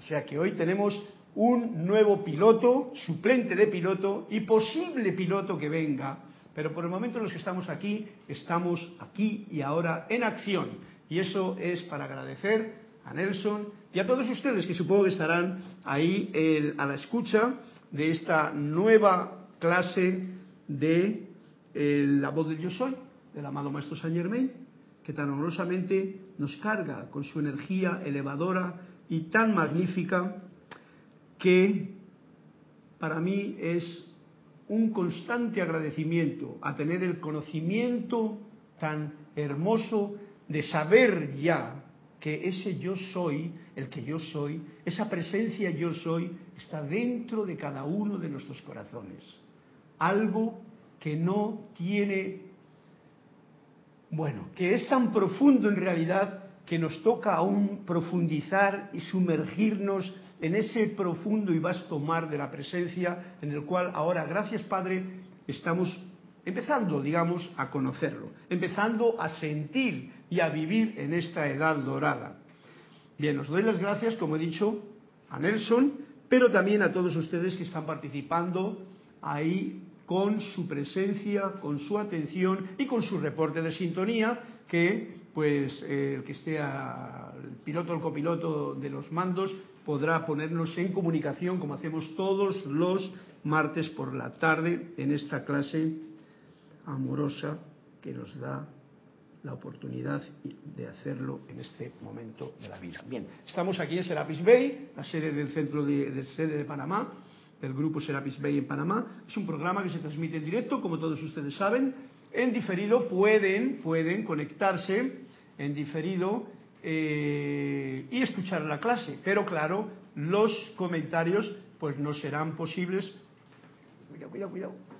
O sea que hoy tenemos un nuevo piloto, suplente de piloto y posible piloto que venga. Pero por el momento los que estamos aquí, estamos aquí y ahora en acción. Y eso es para agradecer a Nelson y a todos ustedes que supongo que estarán ahí a la escucha de esta nueva clase de la voz del yo soy, del amado Maestro Saint Germain, que tan honrosamente nos carga con su energía elevadora y tan magnífica que para mí es un constante agradecimiento a tener el conocimiento tan hermoso de saber ya que ese yo soy, el que yo soy, esa presencia yo soy, está dentro de cada uno de nuestros corazones. Algo que no tiene, bueno, que es tan profundo en realidad que nos toca aún profundizar y sumergirnos en ese profundo y vasto mar de la presencia en el cual ahora, gracias Padre, estamos empezando, digamos, a conocerlo, empezando a sentir y a vivir en esta edad dorada. Bien, os doy las gracias, como he dicho, a Nelson, pero también a todos ustedes que están participando ahí con su presencia, con su atención y con su reporte de sintonía, que pues el que esté el piloto o el copiloto de los mandos podrá ponernos en comunicación como hacemos todos los martes por la tarde en esta clase amorosa que nos da la oportunidad de hacerlo en este momento de la vida. Bien, estamos aquí en Serapis Bay, la sede del centro de, sede de Panamá, del grupo Serapis Bay en Panamá. Es un programa que se transmite en directo, como todos ustedes saben. En diferido pueden, pueden conectarse en diferido eh, y escuchar la clase, pero claro, los comentarios pues no serán posibles. Cuidado, cuidado, cuidado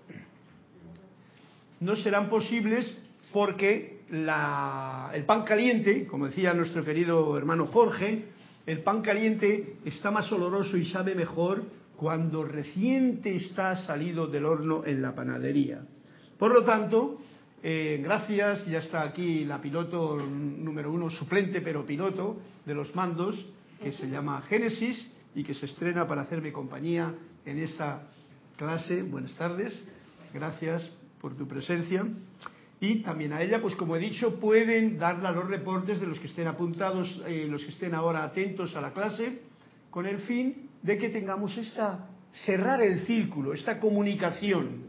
no serán posibles porque el pan caliente, como decía nuestro querido hermano Jorge, el pan caliente está más oloroso y sabe mejor cuando reciente está salido del horno en la panadería. Por lo tanto, eh, gracias, ya está aquí la piloto número uno, suplente pero piloto de los mandos, que se llama Génesis y que se estrena para hacerme compañía en esta clase. Buenas tardes, gracias por tu presencia. Y también a ella, pues como he dicho, pueden darle los reportes de los que estén apuntados, eh, los que estén ahora atentos a la clase, con el fin de que tengamos esta, cerrar el círculo, esta comunicación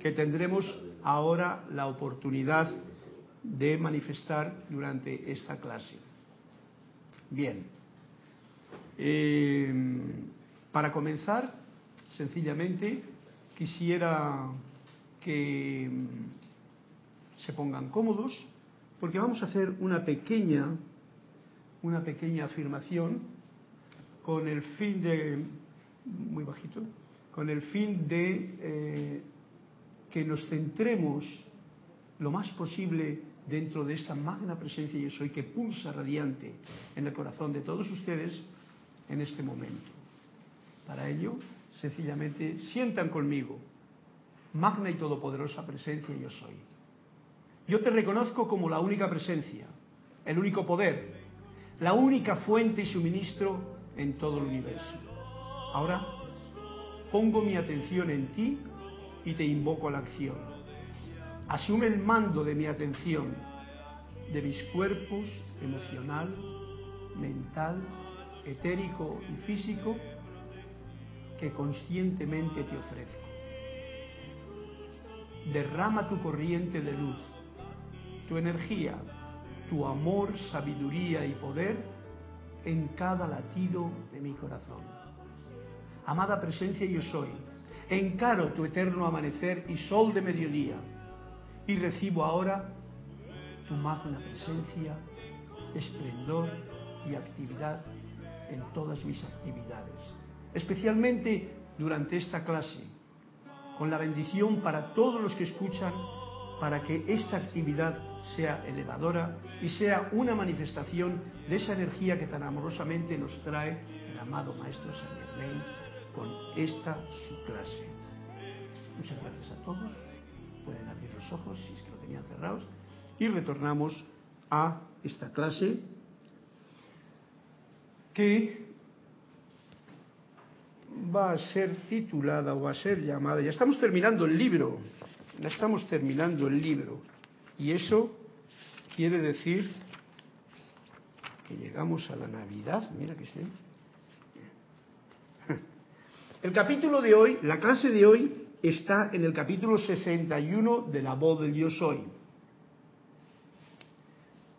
que tendremos ahora la oportunidad de manifestar durante esta clase. Bien. Eh, para comenzar, sencillamente, quisiera que mm, se pongan cómodos porque vamos a hacer una pequeña una pequeña afirmación con el fin de muy bajito con el fin de eh, que nos centremos lo más posible dentro de esta magna presencia yo soy que pulsa radiante en el corazón de todos ustedes en este momento. Para ello, sencillamente sientan conmigo magna y todopoderosa presencia yo soy. Yo te reconozco como la única presencia, el único poder, la única fuente y suministro en todo el universo. Ahora pongo mi atención en ti y te invoco a la acción. Asume el mando de mi atención, de mis cuerpos emocional, mental, etérico y físico que conscientemente te ofrezco derrama tu corriente de luz, tu energía, tu amor, sabiduría y poder en cada latido de mi corazón. Amada presencia yo soy, encaro tu eterno amanecer y sol de mediodía. Y recibo ahora tu magna presencia, esplendor y actividad en todas mis actividades, especialmente durante esta clase con la bendición para todos los que escuchan, para que esta actividad sea elevadora y sea una manifestación de esa energía que tan amorosamente nos trae el amado Maestro Saint Germain con esta su clase. Muchas gracias a todos. Pueden abrir los ojos si es que lo tenían cerrados. Y retornamos a esta clase que va a ser titulada o va a ser llamada, ya estamos terminando el libro, ya estamos terminando el libro, y eso quiere decir que llegamos a la Navidad, mira que sí. El capítulo de hoy, la clase de hoy, está en el capítulo 61 de la voz del yo soy.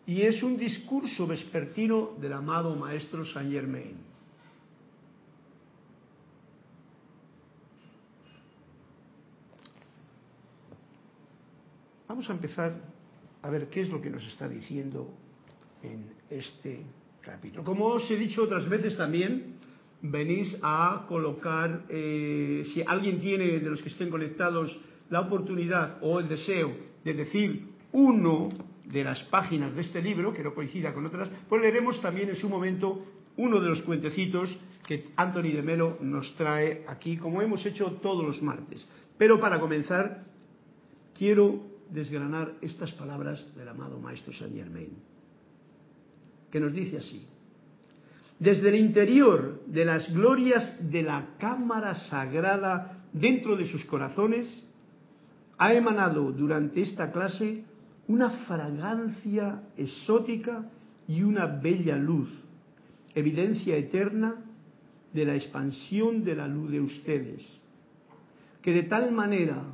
Y es un discurso vespertino del amado maestro Saint Germain. Vamos a empezar a ver qué es lo que nos está diciendo en este capítulo. Como os he dicho otras veces también, venís a colocar, eh, si alguien tiene de los que estén conectados la oportunidad o el deseo de decir uno de las páginas de este libro, que no coincida con otras, pues leeremos también en su momento uno de los cuentecitos que Anthony de Melo nos trae aquí, como hemos hecho todos los martes. Pero para comenzar, quiero desgranar estas palabras del amado Maestro Saint Germain, que nos dice así. Desde el interior de las glorias de la cámara sagrada dentro de sus corazones, ha emanado durante esta clase una fragancia exótica y una bella luz, evidencia eterna de la expansión de la luz de ustedes, que de tal manera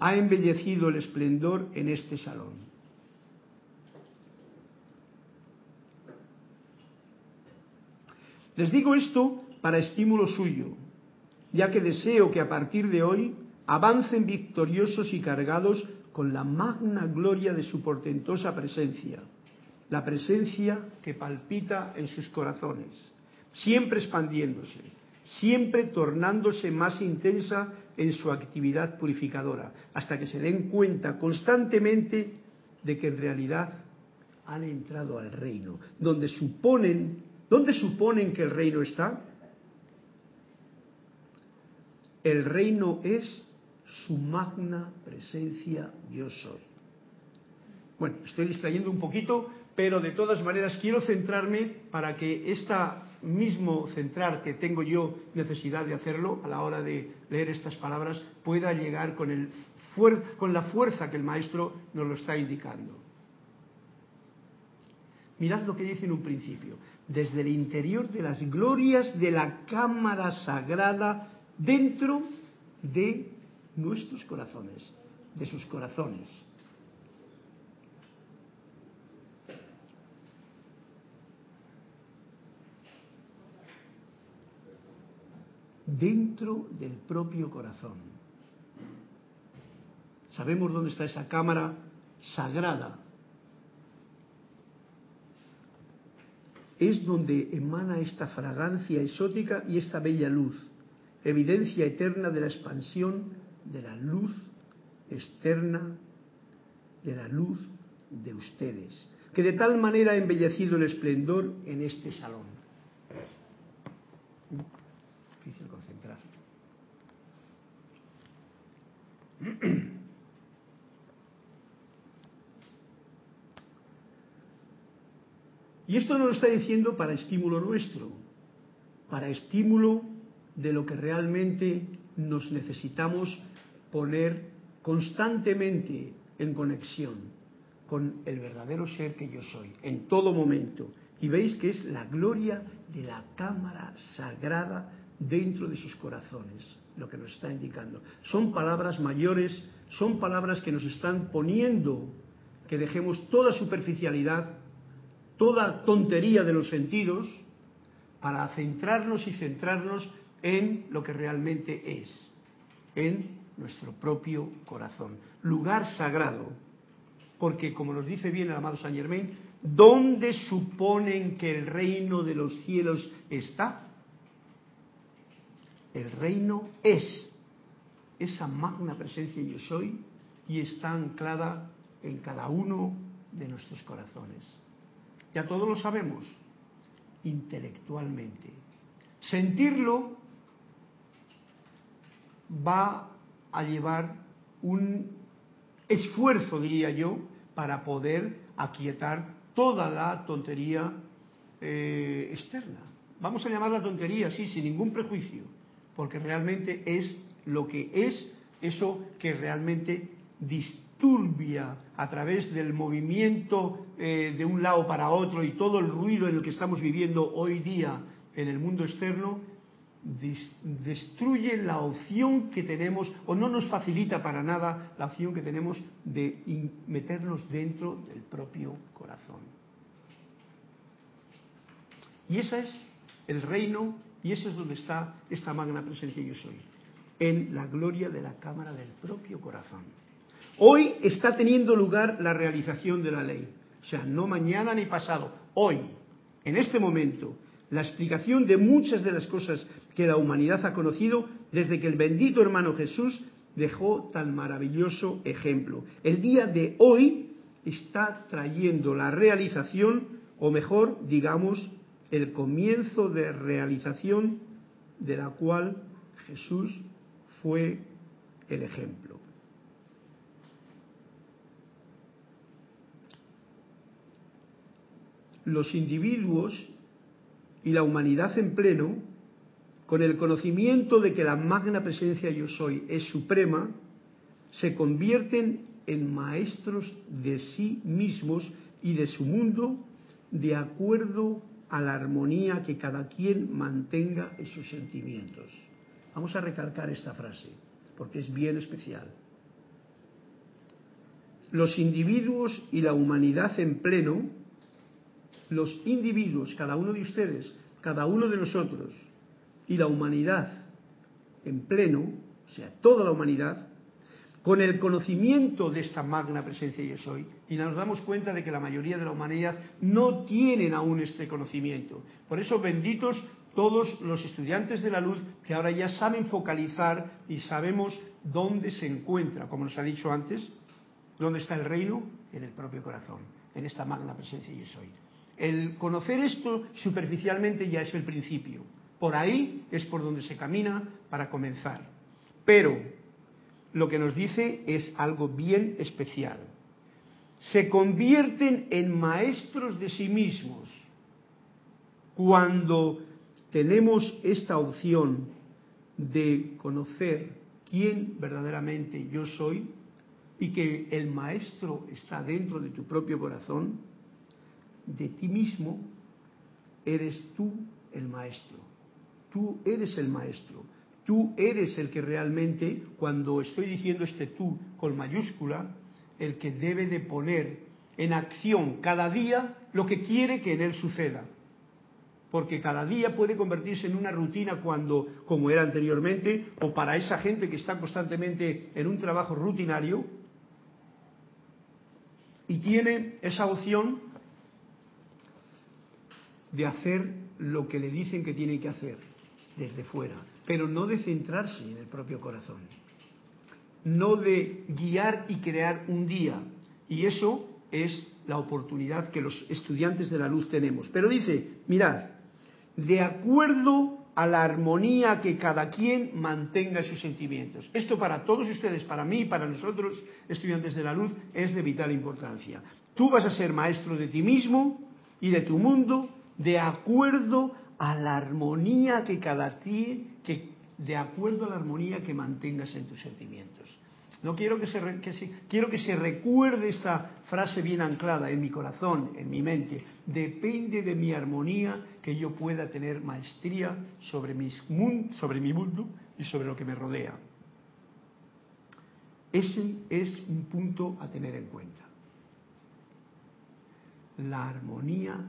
ha embellecido el esplendor en este salón. Les digo esto para estímulo suyo, ya que deseo que a partir de hoy avancen victoriosos y cargados con la magna gloria de su portentosa presencia, la presencia que palpita en sus corazones, siempre expandiéndose, siempre tornándose más intensa en su actividad purificadora, hasta que se den cuenta constantemente de que en realidad han entrado al reino, donde suponen ¿Dónde suponen que el reino está? El reino es su magna presencia yo soy. Bueno, estoy distrayendo un poquito, pero de todas maneras quiero centrarme para que esta mismo centrar que tengo yo necesidad de hacerlo a la hora de leer estas palabras pueda llegar con, el, con la fuerza que el maestro nos lo está indicando. Mirad lo que dice en un principio. Desde el interior de las glorias de la cámara sagrada dentro de nuestros corazones, de sus corazones. Dentro del propio corazón. Sabemos dónde está esa cámara sagrada es donde emana esta fragancia exótica y esta bella luz, evidencia eterna de la expansión de la luz externa, de la luz de ustedes, que de tal manera ha embellecido el esplendor en este salón. Difícil concentrar. Y esto nos lo está diciendo para estímulo nuestro, para estímulo de lo que realmente nos necesitamos poner constantemente en conexión con el verdadero ser que yo soy, en todo momento. Y veis que es la gloria de la cámara sagrada dentro de sus corazones, lo que nos está indicando. Son palabras mayores, son palabras que nos están poniendo que dejemos toda superficialidad toda tontería de los sentidos para centrarnos y centrarnos en lo que realmente es, en nuestro propio corazón, lugar sagrado. Porque, como nos dice bien el amado Saint Germain, ¿dónde suponen que el reino de los cielos está? El reino es esa magna presencia yo soy y está anclada en cada uno de nuestros corazones. Ya todos lo sabemos, intelectualmente. Sentirlo va a llevar un esfuerzo, diría yo, para poder aquietar toda la tontería eh, externa, vamos a llamarla tontería, sí, sin ningún prejuicio, porque realmente es lo que es eso que realmente disturbia a través del movimiento eh, de un lado para otro y todo el ruido en el que estamos viviendo hoy día en el mundo externo, destruye la opción que tenemos o no nos facilita para nada la opción que tenemos de meternos dentro del propio corazón. Y ese es el reino y ese es donde está esta magna presencia yo soy, en la gloria de la cámara del propio corazón. Hoy está teniendo lugar la realización de la ley, o sea, no mañana ni pasado, hoy, en este momento, la explicación de muchas de las cosas que la humanidad ha conocido desde que el bendito hermano Jesús dejó tan maravilloso ejemplo. El día de hoy está trayendo la realización, o mejor, digamos, el comienzo de realización de la cual Jesús fue el ejemplo. Los individuos y la humanidad en pleno, con el conocimiento de que la magna presencia yo soy es suprema, se convierten en maestros de sí mismos y de su mundo de acuerdo a la armonía que cada quien mantenga en sus sentimientos. Vamos a recalcar esta frase, porque es bien especial. Los individuos y la humanidad en pleno los individuos, cada uno de ustedes, cada uno de nosotros, y la humanidad en pleno, o sea, toda la humanidad, con el conocimiento de esta magna presencia yo soy, y nos damos cuenta de que la mayoría de la humanidad no tienen aún este conocimiento. Por eso benditos todos los estudiantes de la luz que ahora ya saben focalizar y sabemos dónde se encuentra, como nos ha dicho antes, dónde está el reino, en el propio corazón, en esta magna presencia yo soy. El conocer esto superficialmente ya es el principio. Por ahí es por donde se camina para comenzar. Pero lo que nos dice es algo bien especial. Se convierten en maestros de sí mismos cuando tenemos esta opción de conocer quién verdaderamente yo soy y que el maestro está dentro de tu propio corazón de ti mismo, eres tú el maestro. Tú eres el maestro. Tú eres el que realmente, cuando estoy diciendo este tú con mayúscula, el que debe de poner en acción cada día lo que quiere que en él suceda. Porque cada día puede convertirse en una rutina cuando, como era anteriormente, o para esa gente que está constantemente en un trabajo rutinario, y tiene esa opción de hacer lo que le dicen que tiene que hacer desde fuera, pero no de centrarse en el propio corazón, no de guiar y crear un día. Y eso es la oportunidad que los estudiantes de la luz tenemos. Pero dice, mirad, de acuerdo a la armonía que cada quien mantenga sus sentimientos. Esto para todos ustedes, para mí, para nosotros, estudiantes de la luz, es de vital importancia. Tú vas a ser maestro de ti mismo y de tu mundo de acuerdo a la armonía que cada ti, que de acuerdo a la armonía que mantengas en tus sentimientos. No quiero que se, quiero que se recuerde esta frase bien anclada en mi corazón, en mi mente. Depende de mi armonía que yo pueda tener maestría sobre, mis, sobre mi mundo y sobre lo que me rodea. Ese es un punto a tener en cuenta. La armonía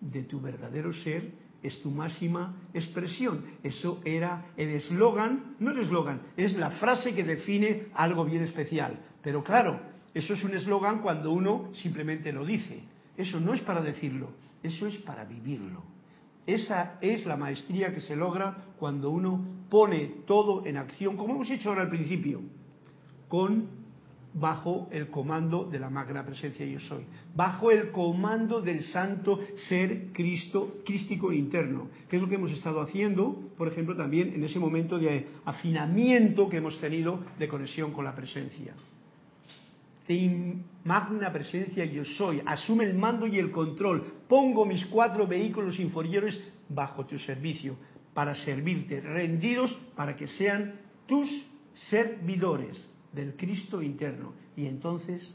de tu verdadero ser es tu máxima expresión. Eso era el eslogan, no el eslogan, es la frase que define algo bien especial. Pero claro, eso es un eslogan cuando uno simplemente lo dice. Eso no es para decirlo, eso es para vivirlo. Esa es la maestría que se logra cuando uno pone todo en acción, como hemos hecho ahora al principio, con bajo el comando de la magna presencia yo soy, bajo el comando del santo ser Cristo, crístico interno, que es lo que hemos estado haciendo, por ejemplo, también en ese momento de afinamiento que hemos tenido de conexión con la presencia. De magna presencia yo soy, asume el mando y el control, pongo mis cuatro vehículos inferiores bajo tu servicio para servirte, rendidos para que sean tus servidores del Cristo interno. Y entonces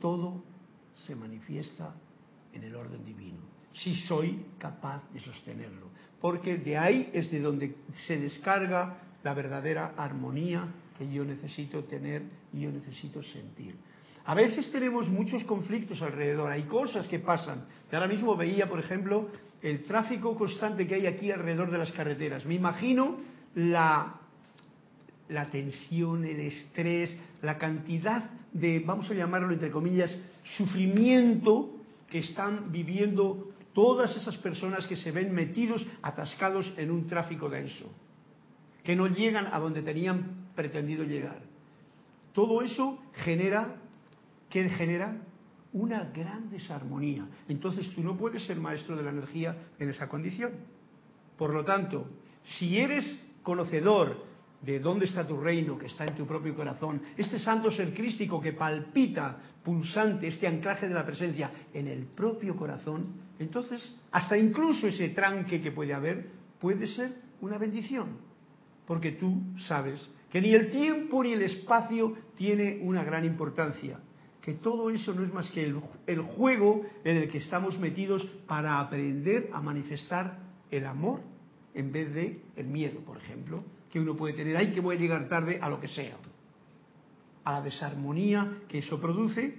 todo se manifiesta en el orden divino, si soy capaz de sostenerlo. Porque de ahí es de donde se descarga la verdadera armonía que yo necesito tener y yo necesito sentir. A veces tenemos muchos conflictos alrededor, hay cosas que pasan. ahora mismo veía, por ejemplo, el tráfico constante que hay aquí alrededor de las carreteras. Me imagino la, la tensión, el estrés, la cantidad de, vamos a llamarlo entre comillas, sufrimiento que están viviendo todas esas personas que se ven metidos, atascados en un tráfico denso, que no llegan a donde tenían pretendido llegar. Todo eso genera ¿Qué genera? Una gran desarmonía. Entonces tú no puedes ser maestro de la energía en esa condición. Por lo tanto, si eres conocedor de dónde está tu reino, que está en tu propio corazón, este santo ser crístico que palpita, pulsante, este anclaje de la presencia en el propio corazón, entonces hasta incluso ese tranque que puede haber puede ser una bendición, porque tú sabes que ni el tiempo ni el espacio tiene una gran importancia que todo eso no es más que el, juego en el que estamos metidos para aprender a manifestar el amor en vez de el miedo, por ejemplo, que uno puede tener, ay, que voy a llegar tarde a lo que sea, a la desarmonía que eso produce,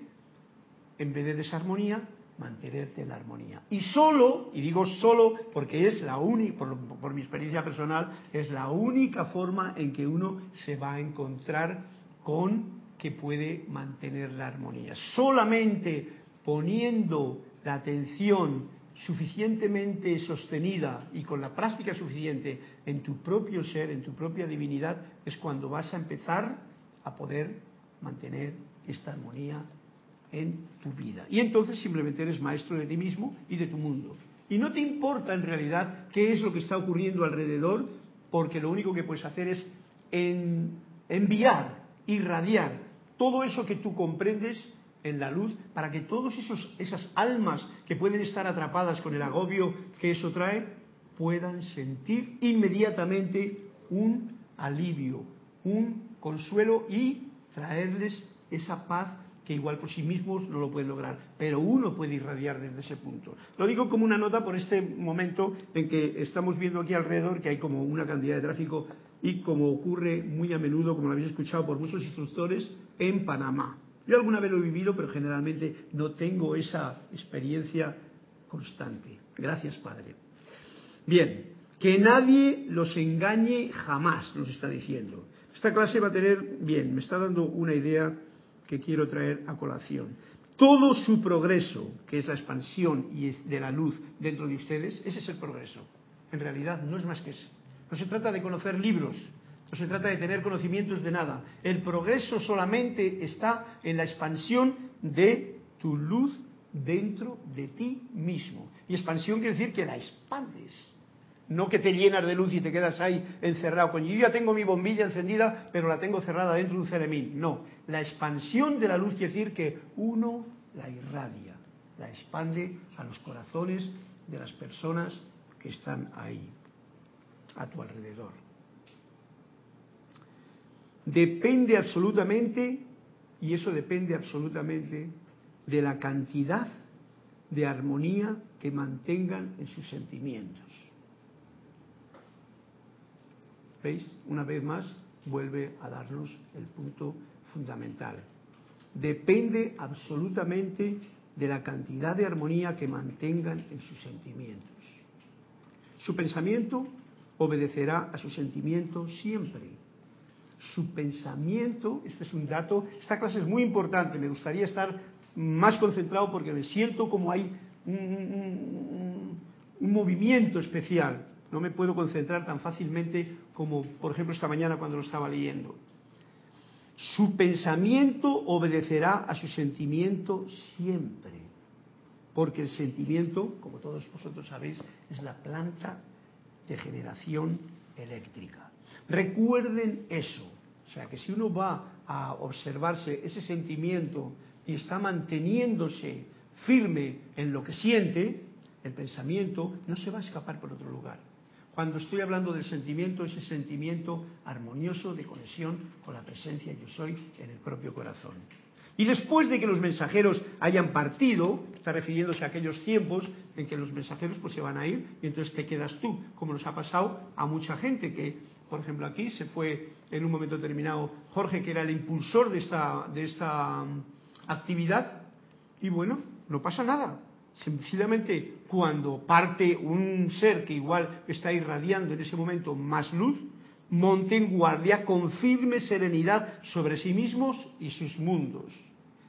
en vez de desarmonía, mantenerte en la armonía. Y solo, y digo solo porque es la única, por, por, mi experiencia personal, es la única forma en que uno se va a encontrar con que puede mantener la armonía. Solamente poniendo la atención suficientemente sostenida y con la práctica suficiente en tu propio ser, en tu propia divinidad, es cuando vas a empezar a poder mantener esta armonía en tu vida. Y entonces simplemente eres maestro de ti mismo y de tu mundo. Y no te importa en realidad qué es lo que está ocurriendo alrededor, porque lo único que puedes hacer es enviar, irradiar todo eso que tú comprendes en la luz para que todas esas almas que pueden estar atrapadas con el agobio que eso trae puedan sentir inmediatamente un alivio, un consuelo y traerles esa paz que igual por sí mismos no lo pueden lograr, pero uno puede irradiar desde ese punto. Lo digo como una nota por este momento en que estamos viendo aquí alrededor que hay como una cantidad de tráfico y como ocurre muy a menudo, como lo habéis escuchado por muchos instructores, en Panamá. Yo alguna vez lo he vivido, pero generalmente no tengo esa experiencia constante. Gracias, Padre. Bien, que nadie los engañe jamás, nos está diciendo. Esta clase va a tener, bien, me está dando una idea que quiero traer a colación. Todo su progreso, que es la expansión y de la luz dentro de ustedes, ese es el progreso. En realidad no es más que eso. No se trata de conocer libros, no se trata de tener conocimientos de nada. El progreso solamente está en la expansión de tu luz dentro de ti mismo. Y expansión quiere decir que la expandes. No que te llenas de luz y te quedas ahí encerrado. Con, yo ya tengo mi bombilla encendida, pero la tengo cerrada dentro de un ceremín. No, la expansión de la luz quiere decir que uno la irradia, la expande a los corazones de las personas que están ahí a tu alrededor. Depende absolutamente, y eso depende absolutamente de la cantidad de armonía que mantengan en sus sentimientos. ¿Veis? Una vez más vuelve a darnos el punto fundamental. Depende absolutamente de la cantidad de armonía que mantengan en sus sentimientos. Su pensamiento obedecerá a su sentimiento siempre. Su pensamiento, este es un dato, esta clase es muy importante, me gustaría estar más concentrado porque me siento como hay un, movimiento especial, no me puedo concentrar tan fácilmente como, por ejemplo, esta mañana cuando lo estaba leyendo. Su pensamiento obedecerá a su sentimiento siempre, porque el sentimiento, como todos vosotros sabéis, es la planta de generación eléctrica. Recuerden eso. O sea, que si uno va a observarse ese sentimiento y está manteniéndose firme en lo que siente, el pensamiento no se va a escapar por otro lugar. Cuando estoy hablando del sentimiento, ese sentimiento armonioso de conexión con la presencia yo soy en el propio corazón. Y después de que los mensajeros hayan partido, está refiriéndose a aquellos tiempos en que los mensajeros pues se van a ir y entonces te quedas tú, como nos ha pasado a mucha gente que, por ejemplo, aquí se fue en un momento determinado Jorge, que era el impulsor de esta, de esta mm, actividad, y bueno, no pasa nada. Sencillamente, cuando parte un ser que igual está irradiando en ese momento más luz, monten guardia con firme serenidad sobre sí mismos y sus mundos.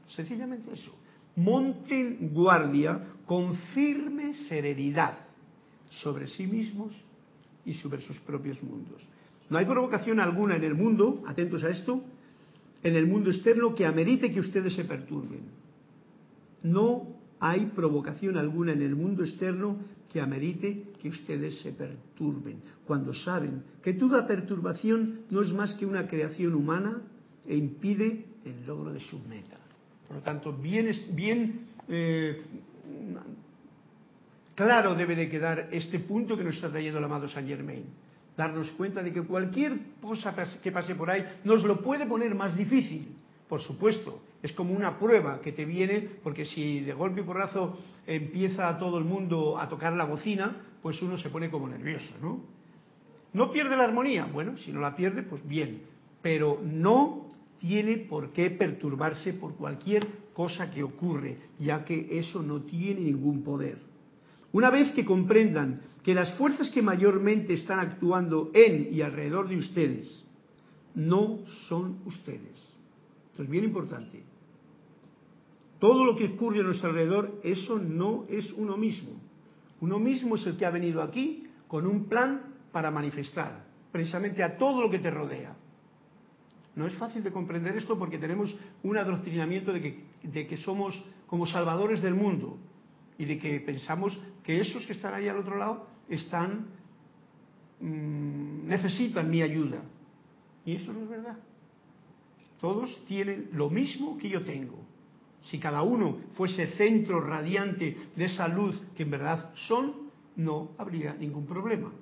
Sencillamente eso. Monten guardia con firme serenidad sobre sí mismos y sobre sus propios mundos. No hay provocación alguna en el mundo, atentos a esto, en el mundo externo que amerite que ustedes se perturben. No hay provocación alguna en el mundo externo que amerite que ustedes se perturben, cuando saben que toda perturbación no es más que una creación humana e impide el logro de su meta. Por lo tanto, bien, eh, claro debe de quedar este punto que nos está trayendo el amado Saint Germain. Darnos cuenta de que cualquier cosa que pase por ahí nos lo puede poner más difícil, por supuesto. Es como una prueba que te viene, porque si de golpe y porrazo empieza todo el mundo a tocar la bocina, pues uno se pone como nervioso, ¿no? ¿No pierde la armonía? Bueno, si no la pierde, pues bien. Pero no tiene por qué perturbarse por cualquier cosa que ocurre, ya que eso no tiene ningún poder. Una vez que comprendan que las fuerzas que mayormente están actuando en y alrededor de ustedes no son ustedes. Esto es bien importante. Todo lo que ocurre a nuestro alrededor, eso no es uno mismo. Uno mismo es el que ha venido aquí con un plan para manifestar precisamente a todo lo que te rodea. No es fácil de comprender esto porque tenemos un adoctrinamiento de que, de que somos como salvadores del mundo y de que pensamos que esos que están ahí al otro lado están mm, necesitan mi ayuda. Y eso no es verdad. Todos tienen lo mismo que yo tengo. Si cada uno fuese centro radiante de esa luz que en verdad son, no habría ningún problema.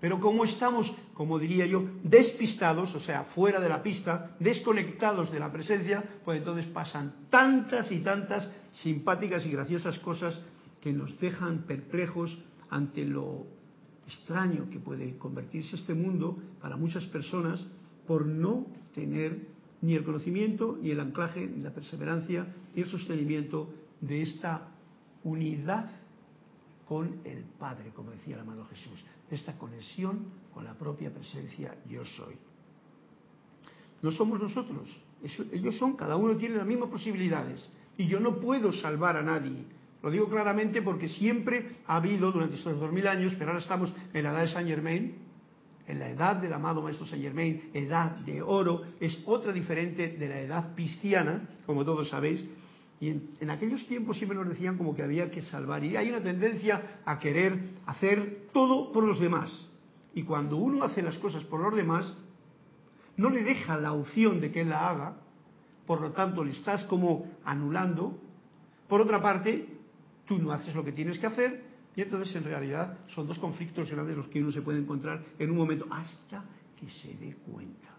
Pero como estamos, como diría yo, despistados, o sea, fuera de la pista, desconectados de la presencia, pues entonces pasan tantas y tantas simpáticas y graciosas cosas que nos dejan perplejos ante lo extraño que puede convertirse este mundo para muchas personas por no tener ni el conocimiento, ni el anclaje, ni la perseverancia, ni el sostenimiento de esta unidad con el Padre, como decía el amado Jesús esta conexión con la propia presencia yo soy. No somos nosotros, ellos son, cada uno tiene las mismas posibilidades y yo no puedo salvar a nadie. Lo digo claramente porque siempre ha habido durante estos dos mil años, pero ahora estamos en la edad de Saint Germain, en la edad del amado Maestro Saint Germain, edad de oro, es otra diferente de la edad cristiana, como todos sabéis, y en, aquellos tiempos siempre nos decían como que había que salvar. Y hay una tendencia a querer hacer todo por los demás. Y cuando uno hace las cosas por los demás, no le deja la opción de que él la haga, por lo tanto le estás como anulando. Por otra parte, tú no haces lo que tienes que hacer y entonces en realidad son dos conflictos grandes los que uno se puede encontrar en un momento hasta que se dé cuenta.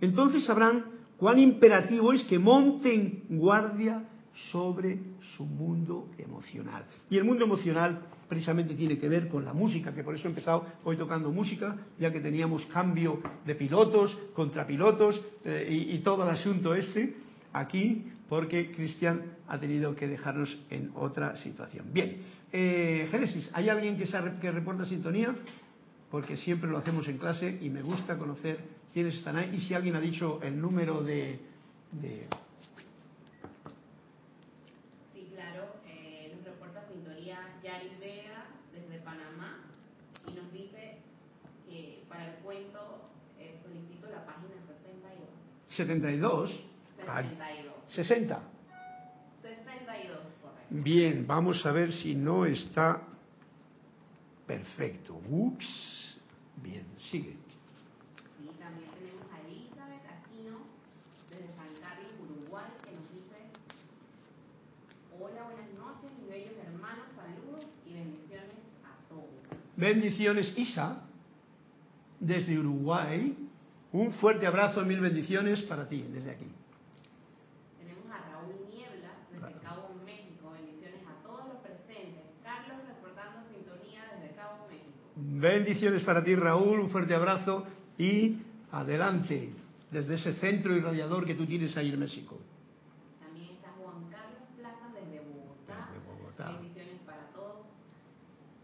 Entonces sabrán cuán imperativo es que monten guardia sobre su mundo emocional. Y el mundo emocional precisamente tiene que ver con la música, que por eso he empezado hoy tocando música, ya que teníamos cambio de pilotos, contrapilotos eh, y, todo el asunto este aquí, porque Cristian ha tenido que dejarnos en otra situación. Bien, eh, Génesis, ¿hay alguien que, que reporta sintonía? Porque siempre lo hacemos en clase y me gusta conocer quiénes están ahí y si alguien ha dicho el número de para el cuento eh, solicito la página 62. 62. 60. 62, correcto. Bien, vamos a ver si no está perfecto. Ups. Bien, sigue. Sí, también tenemos a Elizabeth Aquino desde San Carlos, Uruguay, que nos dice: Hola, buenas noches, mis bellos hermanos, saludos y bendiciones Bendiciones, Isa, desde Uruguay. Un fuerte abrazo, mil bendiciones para ti, desde aquí. Tenemos a Raúl Niebla, desde Cabo México. Bendiciones a todos los presentes. Carlos reportando sintonía desde Cabo México. Bendiciones para ti, Raúl. Un fuerte abrazo y adelante desde ese centro irradiador que tú tienes ahí en México. También está Juan Carlos Plaza desde Bogotá. Desde Bogotá. Bendiciones para todos.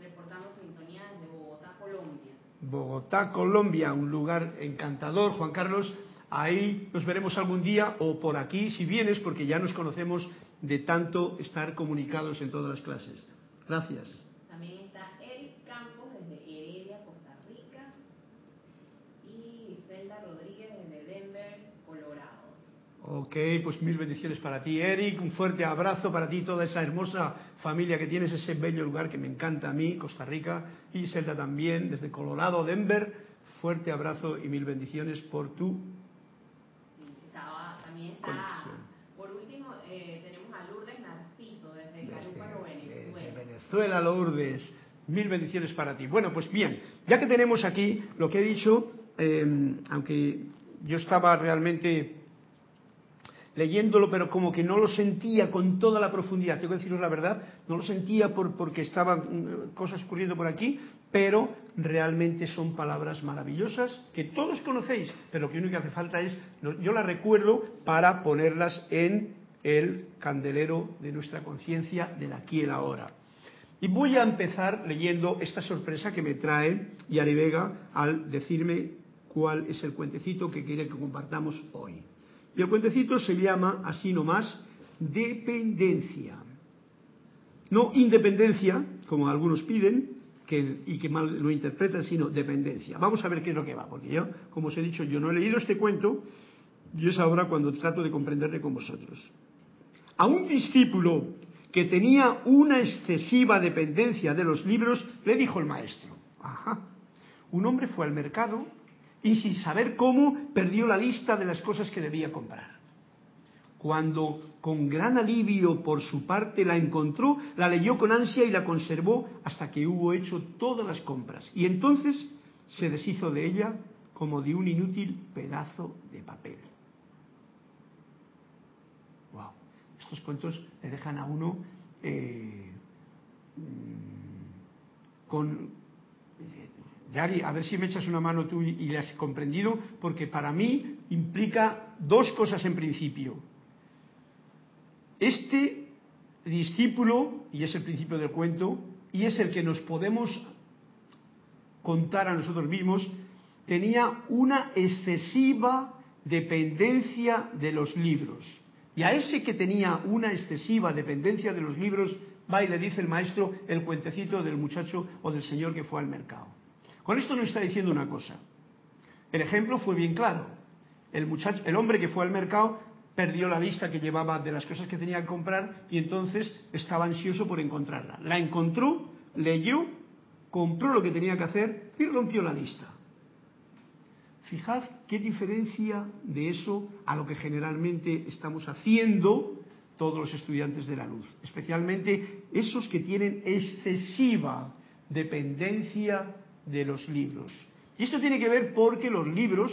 Reportando sintonía desde Bogotá, Colombia. Bogotá, Colombia, un lugar encantador, Juan Carlos. Ahí nos veremos algún día o por aquí si vienes, porque ya nos conocemos de tanto estar comunicados en todas las clases. Gracias. También está Eric Campos desde Heredia, Costa Rica. Y Zelda Rodríguez desde Denver, Colorado. Ok, pues mil bendiciones para ti, Eric. Un fuerte abrazo para ti, toda esa hermosa familia que tienes, ese bello lugar que me encanta a mí, Costa Rica. Y Zelda también, desde Colorado, Denver. Fuerte abrazo y mil bendiciones por tu Y estaba- también está, Conexión. por último, eh, tenemos a Lourdes Narciso desde Carúpano, Desde Venezuela. Venezuela, Lourdes. Mil bendiciones para ti. Bueno, pues bien, ya que tenemos aquí lo que he dicho, eh, aunque yo estaba realmente leyéndolo, pero como que no lo sentía con toda la profundidad, tengo que deciros la verdad, no lo sentía por, porque estaban mm, cosas ocurriendo por aquí, pero realmente son palabras maravillosas que todos conocéis, pero que único que hace falta es, yo las recuerdo para ponerlas en el candelero de nuestra conciencia del aquí y el ahora. Y voy a empezar leyendo esta sorpresa que me trae Yari Vega al decirme cuál es el cuentecito que quiere que compartamos hoy. Y el cuentecito se llama, así nomás, dependencia. No independencia, como algunos piden, y que mal lo interpretan, sino dependencia. Vamos a ver qué es lo que va, porque yo, como os he dicho, yo no he leído este cuento y es ahora cuando trato de comprenderle con vosotros. A un discípulo que tenía una excesiva dependencia de los libros, le dijo el maestro, ajá, un hombre fue al mercado y sin saber cómo perdió la lista de las cosas que debía comprar. Cuando con gran alivio por su parte la encontró, la leyó con ansia y la conservó hasta que hubo hecho todas las compras. Y entonces se deshizo de ella como de un inútil pedazo de papel. Wow. Estos cuentos le dejan a uno eh, mm, con Yari, a ver si me echas una mano tú y, y le has comprendido, porque para mí implica dos cosas en principio. Este discípulo, y es el principio del cuento, y es el que nos podemos contar a nosotros mismos, tenía una excesiva dependencia de los libros. Y a ese que tenía una excesiva dependencia de los libros, va y le dice el maestro el cuentecito del muchacho o del señor que fue al mercado. Con esto nos está diciendo una cosa. El ejemplo fue bien claro. El, muchacho, el hombre que fue al mercado perdió la lista que llevaba de las cosas que tenía que comprar y entonces estaba ansioso por encontrarla. La encontró, leyó, compró lo que tenía que hacer y rompió la lista. Fijad qué diferencia de eso a lo que generalmente estamos haciendo todos los estudiantes de la luz, especialmente esos que tienen excesiva dependencia de los libros. Y esto tiene que ver porque los libros,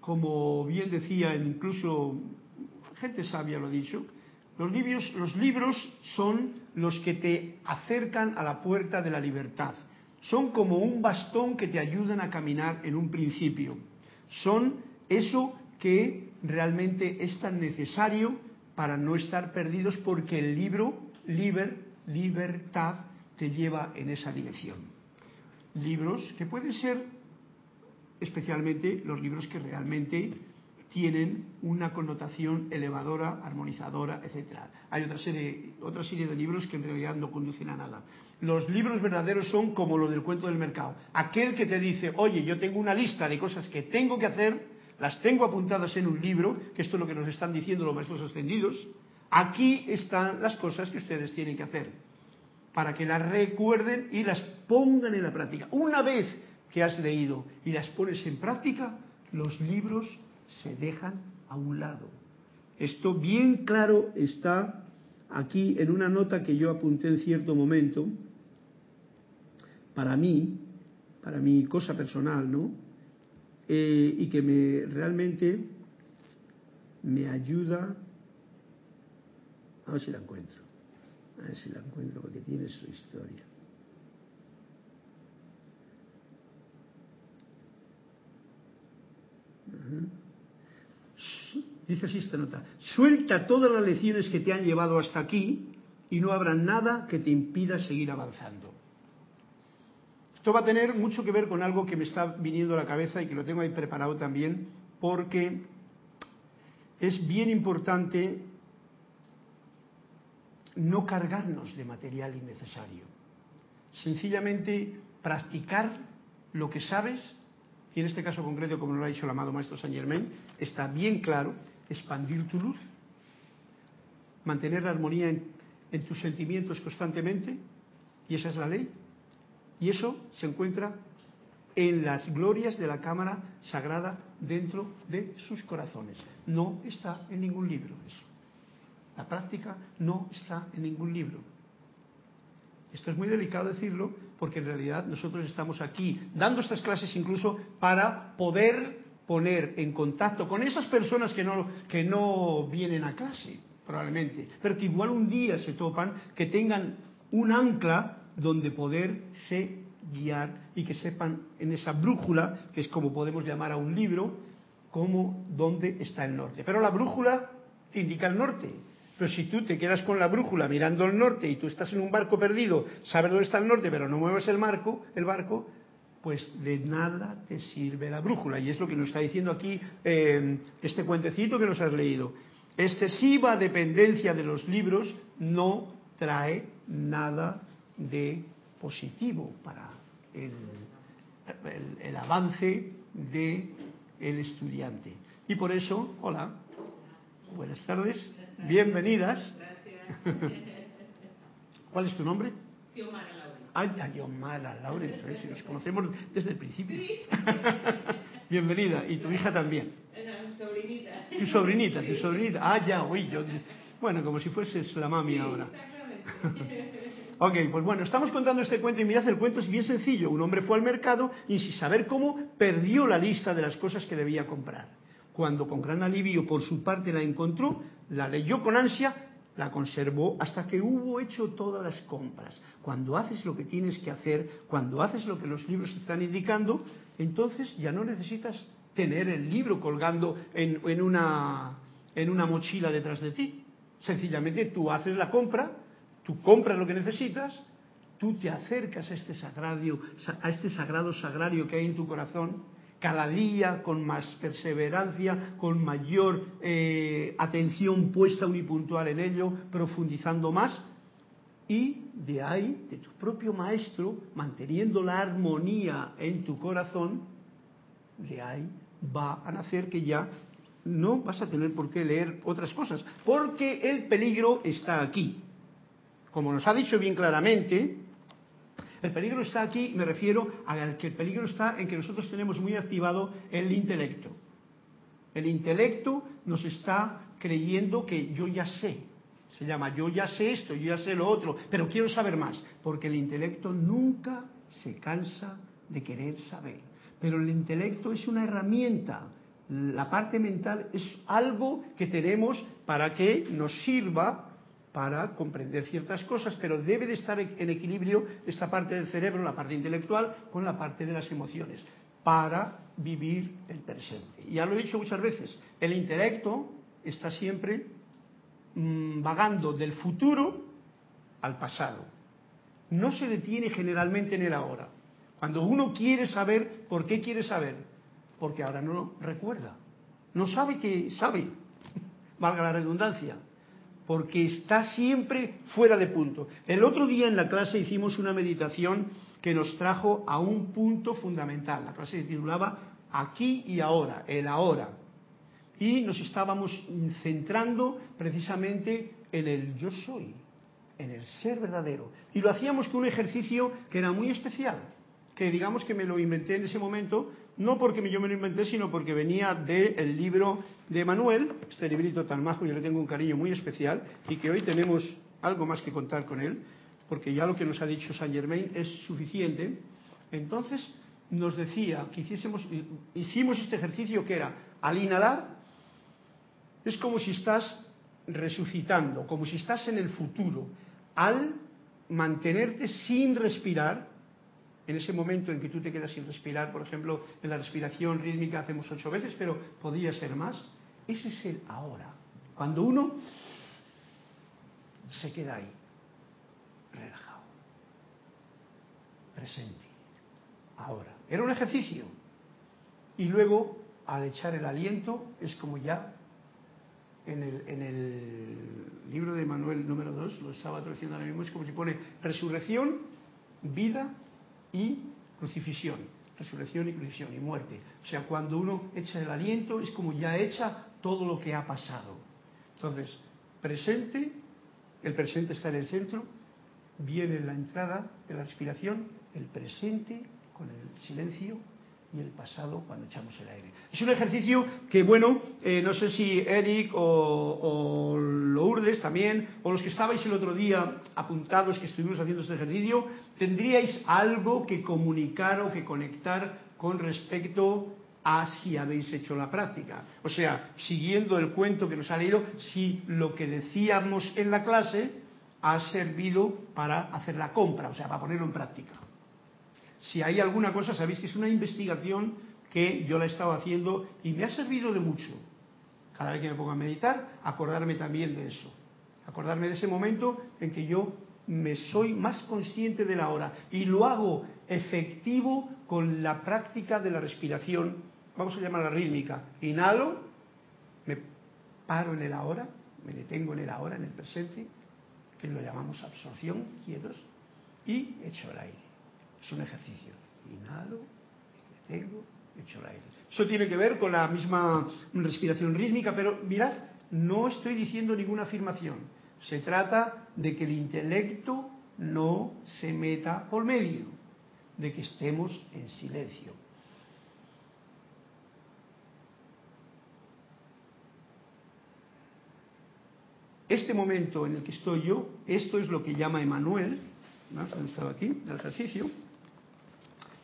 como bien decía incluso gente sabia lo ha dicho, los libros, los libros son los que te acercan a la puerta de la libertad. Son como un bastón que te ayudan a caminar en un principio. Son eso que realmente es tan necesario para no estar perdidos porque el libro, liber, libertad, te lleva en esa dirección. Libros que pueden ser especialmente los libros que realmente tienen una connotación elevadora, armonizadora, etcétera. Hay otra serie, otra serie de libros que en realidad no conducen a nada. Los libros verdaderos son como lo del cuento del mercado. Aquel que te dice, oye, yo tengo una lista de cosas que tengo que hacer, las tengo apuntadas en un libro, que esto es lo que nos están diciendo los maestros ascendidos, aquí están las cosas que ustedes tienen que hacer, para que las recuerden y las pongan en la práctica. Una vez que has leído y las pones en práctica, los libros se dejan a un lado. Esto bien claro está aquí en una nota que yo apunté en cierto momento, para mí, para mi cosa personal, ¿no? Eh, y que me realmente me ayuda, a ver si la encuentro, a ver si la encuentro porque tiene su historia. Dice así esta nota, suelta todas las lecciones que te han llevado hasta aquí y no habrá nada que te impida seguir avanzando. Esto va a tener mucho que ver con algo que me está viniendo a la cabeza y que lo tengo ahí preparado también, porque es bien importante no cargarnos de material innecesario. Sencillamente practicar lo que sabes, y en este caso concreto, como lo ha dicho el amado Maestro Saint Germain, está bien claro, expandir tu luz, mantener la armonía en, en tus sentimientos constantemente, y esa es la ley. Y eso se encuentra en las glorias de la cámara sagrada dentro de sus corazones. No está en ningún libro eso. La práctica no está en ningún libro. Esto es muy delicado decirlo porque en realidad nosotros estamos aquí dando estas clases incluso para poder poner en contacto con esas personas que no, que no vienen a clase, probablemente, pero que igual un día se topan, que tengan un ancla donde poderse guiar y que sepan en esa brújula, que es como podemos llamar a un libro, cómo, dónde está el norte. Pero la brújula indica el norte. Pero si tú te quedas con la brújula mirando el norte y tú estás en un barco perdido, sabes dónde está el norte, pero no mueves el, barco, pues de nada te sirve la brújula. Y es lo que nos está diciendo aquí eh, este cuentecito que nos has leído. Excesiva dependencia de los libros no trae nada de positivo para el avance del el estudiante. Y por eso, hola, buenas tardes, bienvenidas. ¿Cuál es tu nombre? Xiomara Laura. Ay, Xiomara Laura, nos conocemos desde el principio. Bienvenida, y tu hija también. Una sobrinita. Tu sobrinita, tu sobrinita. Ah, ya, uy, yo. Bueno, como si fueses la mami ahora. Exactamente. Ok, pues bueno, estamos contando este cuento y mirad, el cuento es bien sencillo. Un hombre fue al mercado y sin saber cómo perdió la lista de las cosas que debía comprar. Cuando con gran alivio por su parte la encontró, la leyó con ansia, la conservó hasta que hubo hecho todas las compras. Cuando haces lo que tienes que hacer, cuando haces lo que los libros están indicando, entonces ya no necesitas tener el libro colgando en, en una, en una mochila detrás de ti. Sencillamente tú haces la compra, tú compras lo que necesitas, tú te acercas a este sagrario, a este sagrado sagrario que hay en tu corazón, cada día con más perseverancia, con mayor eh, atención puesta unipuntual en ello, profundizando más, y de ahí, de tu propio maestro, manteniendo la armonía en tu corazón, de ahí va a nacer que ya no vas a tener por qué leer otras cosas, porque el peligro está aquí. Como nos ha dicho bien claramente, el peligro está aquí, me refiero al que el peligro está en que nosotros tenemos muy activado el intelecto. El intelecto nos está creyendo que yo ya sé. Se llama yo ya sé esto, yo ya sé lo otro, pero quiero saber más, porque el intelecto nunca se cansa de querer saber. Pero el intelecto es una herramienta, la parte mental es algo que tenemos para que nos sirva para comprender ciertas cosas, pero debe de estar en equilibrio esta parte del cerebro, la parte intelectual, con la parte de las emociones, para vivir el presente. Ya lo he dicho muchas veces, el intelecto está siempre mmm, vagando del futuro al pasado. No se detiene generalmente en el ahora. Cuando uno quiere saber, ¿por qué quiere saber? Porque ahora no lo recuerda. No sabe que sabe, valga la redundancia porque está siempre fuera de punto. El otro día en la clase hicimos una meditación que nos trajo a un punto fundamental. La clase se titulaba Aquí y ahora, el ahora. Y nos estábamos centrando precisamente en el yo soy, en el ser verdadero. Y lo hacíamos con un ejercicio que era muy especial, que digamos que me lo inventé en ese momento, no porque yo me lo inventé, sino porque venía del libro de Manuel, este librito tan majo, yo le tengo un cariño muy especial, y que hoy tenemos algo más que contar con él, porque ya lo que nos ha dicho Saint Germain es suficiente, Entonces nos decía que hicimos este ejercicio que era, al inhalar, es como si estás resucitando, como si estás en el futuro. Al mantenerte sin respirar, en ese momento en que tú te quedas sin respirar, por ejemplo, en la respiración rítmica hacemos ocho veces, pero podría ser más, ese es el ahora. Cuando uno se queda ahí, relajado, presente, ahora. Era un ejercicio. Y luego, al echar el aliento, es como ya en el, en el libro de Manuel número 2, lo estaba traduciendo ahora mismo, es como si pone resurrección, vida y crucifixión. Resurrección y crucifixión y muerte. O sea, cuando uno echa el aliento es como ya echa todo lo que ha pasado. Entonces, presente, el presente está en el centro, viene la entrada de la respiración, el presente con el silencio y el pasado cuando echamos el aire. Es un ejercicio que, bueno, eh, no sé si Eric o, o, Lourdes también, o los que estabais el otro día apuntados que estuvimos haciendo este ejercicio, tendríais algo que comunicar o que conectar con respecto a si habéis hecho la práctica. O sea, siguiendo el cuento que nos ha leído, si lo que decíamos en la clase ha servido para hacer la compra, o sea, para ponerlo en práctica. Si hay alguna cosa, sabéis que es una investigación que yo la he estado haciendo y me ha servido de mucho. Cada vez que me pongo a meditar, acordarme también de eso. Acordarme de ese momento en que yo me soy más consciente de la hora y lo hago efectivo con la práctica de la respiración, vamos a llamarla rítmica. Inhalo, me paro en el ahora, me detengo en el ahora, en el presente, que lo llamamos absorción, quietos, y echo el aire. Es un ejercicio. Inhalo, detengo, echo el aire. Eso tiene que ver con la misma respiración rítmica, pero mirad, no estoy diciendo ninguna afirmación. Se trata de que el intelecto no se meta por medio, de que estemos en silencio. Este momento en el que estoy yo, esto es lo que llama Emanuel, ¿no? aquí, el ejercicio,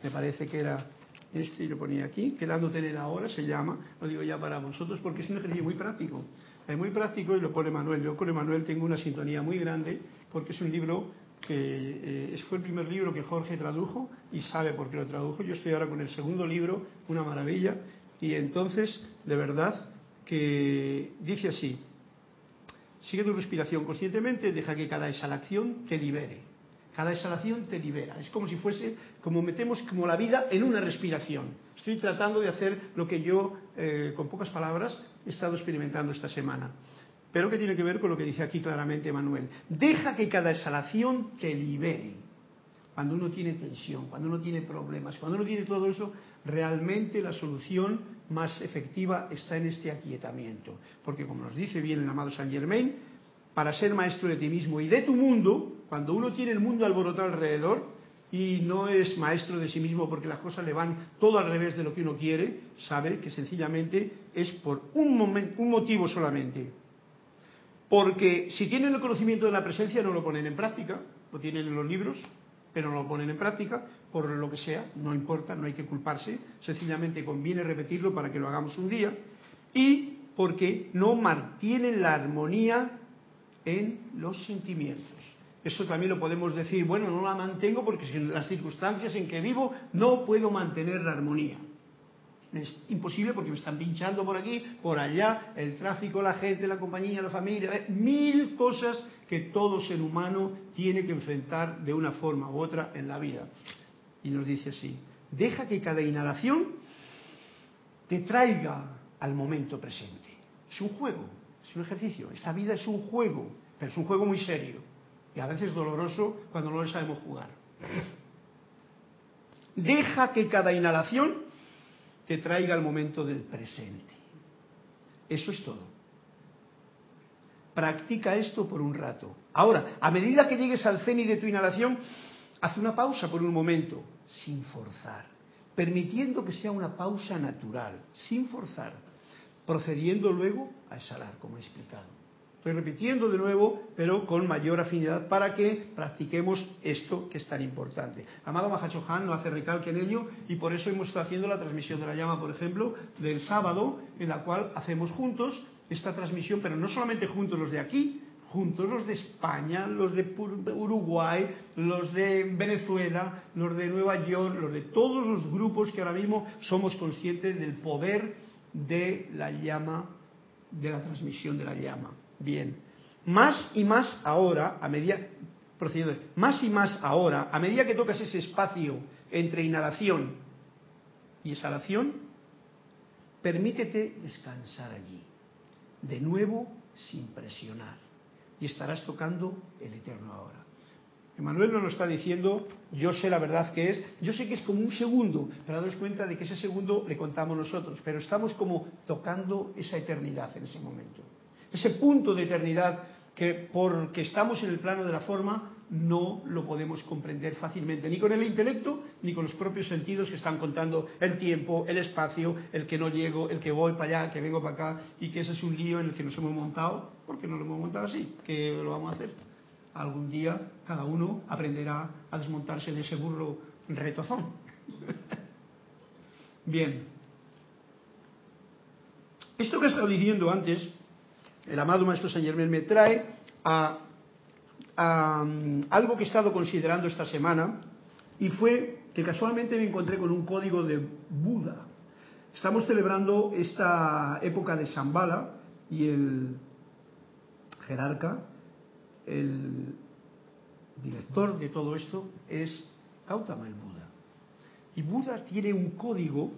me parece que era este y lo ponía aquí, quedándote en el ahora se llama, lo digo ya para vosotros porque es un ejercicio muy práctico, es muy práctico y lo pone Manuel. Yo con Emanuel tengo una sintonía muy grande porque es un libro que eh, fue el primer libro que Jorge tradujo y sabe por qué lo tradujo. Yo estoy ahora con el segundo libro, una maravilla, y entonces, de verdad, que dice así, sigue tu respiración conscientemente, deja que cada exhalación te libere. Cada exhalación te libera. Es como si fuese, como metemos como la vida en una respiración. Estoy tratando de hacer lo que yo, eh, con pocas palabras, he estado experimentando esta semana. Pero que tiene que ver con lo que dice aquí claramente Manuel. Deja que cada exhalación te libere. Cuando uno tiene tensión, cuando uno tiene problemas, cuando uno tiene todo eso, realmente la solución más efectiva está en este aquietamiento. Porque como nos dice bien el amado Saint Germain, para ser maestro de ti mismo y de tu mundo, cuando uno tiene el mundo alborotado alrededor y no es maestro de sí mismo porque las cosas le van todo al revés de lo que uno quiere, sabe que sencillamente es por un, motivo solamente. Porque si tienen el conocimiento de la presencia no lo ponen en práctica, lo tienen en los libros, pero no lo ponen en práctica, por lo que sea, no importa, no hay que culparse, sencillamente conviene repetirlo para que lo hagamos un día, y porque no mantienen la armonía en los sentimientos. Eso también lo podemos decir, bueno, no la mantengo porque en las circunstancias en que vivo no puedo mantener la armonía. Es imposible porque me están pinchando por aquí, por allá, el tráfico, la gente, la compañía, la familia, eh, mil cosas que todo ser humano tiene que enfrentar de una forma u otra en la vida. Y nos dice así, deja que cada inhalación te traiga al momento presente. Es un juego, es un ejercicio. Esta vida es un juego, pero es un juego muy serio y a veces doloroso cuando no lo sabemos jugar. Deja que cada inhalación te traiga al momento del presente. Eso es todo. Practica esto por un rato. Ahora, a medida que llegues al cenit de tu inhalación, haz una pausa por un momento, sin forzar, permitiendo que sea una pausa natural, sin forzar, procediendo luego a exhalar, como he explicado. Estoy repitiendo de nuevo, pero con mayor afinidad para que practiquemos esto que es tan importante. Amado Mahachohan no hace recalque en ello y por eso hemos estado haciendo la transmisión de la llama, por ejemplo, del sábado, en la cual hacemos juntos esta transmisión, pero no solamente juntos los de aquí, juntos los de España, los de Uruguay, los de Venezuela, los de Nueva York, los de todos los grupos que ahora mismo somos conscientes del poder de la llama, de la transmisión de la llama. Bien, más y más ahora, a medida, más y más ahora, a medida que tocas ese espacio entre inhalación y exhalación, permítete descansar allí, de nuevo sin presionar, y estarás tocando el eterno ahora. Emanuel nos lo está diciendo, yo sé la verdad que es, yo sé que es como un segundo, pero daros cuenta de que ese segundo le contamos nosotros, pero estamos como tocando esa eternidad en ese momento ese punto de eternidad que porque estamos en el plano de la forma no lo podemos comprender fácilmente, ni con el intelecto, ni con los propios sentidos que están contando el tiempo, el espacio, el que no llego, el que voy para allá, que vengo para acá, y que ese es un lío en el que nos hemos montado, porque no lo hemos montado así, que lo vamos a hacer. Algún día cada uno aprenderá a desmontarse de ese burro retozón. Bien. Esto que he estado diciendo antes el amado Maestro Saint Germain me trae a, algo que he estado considerando esta semana y fue que casualmente me encontré con un código de Buda. Estamos celebrando esta época de Shambhala y el jerarca, el director de todo esto es Gautama el Buda. Y Buda tiene un código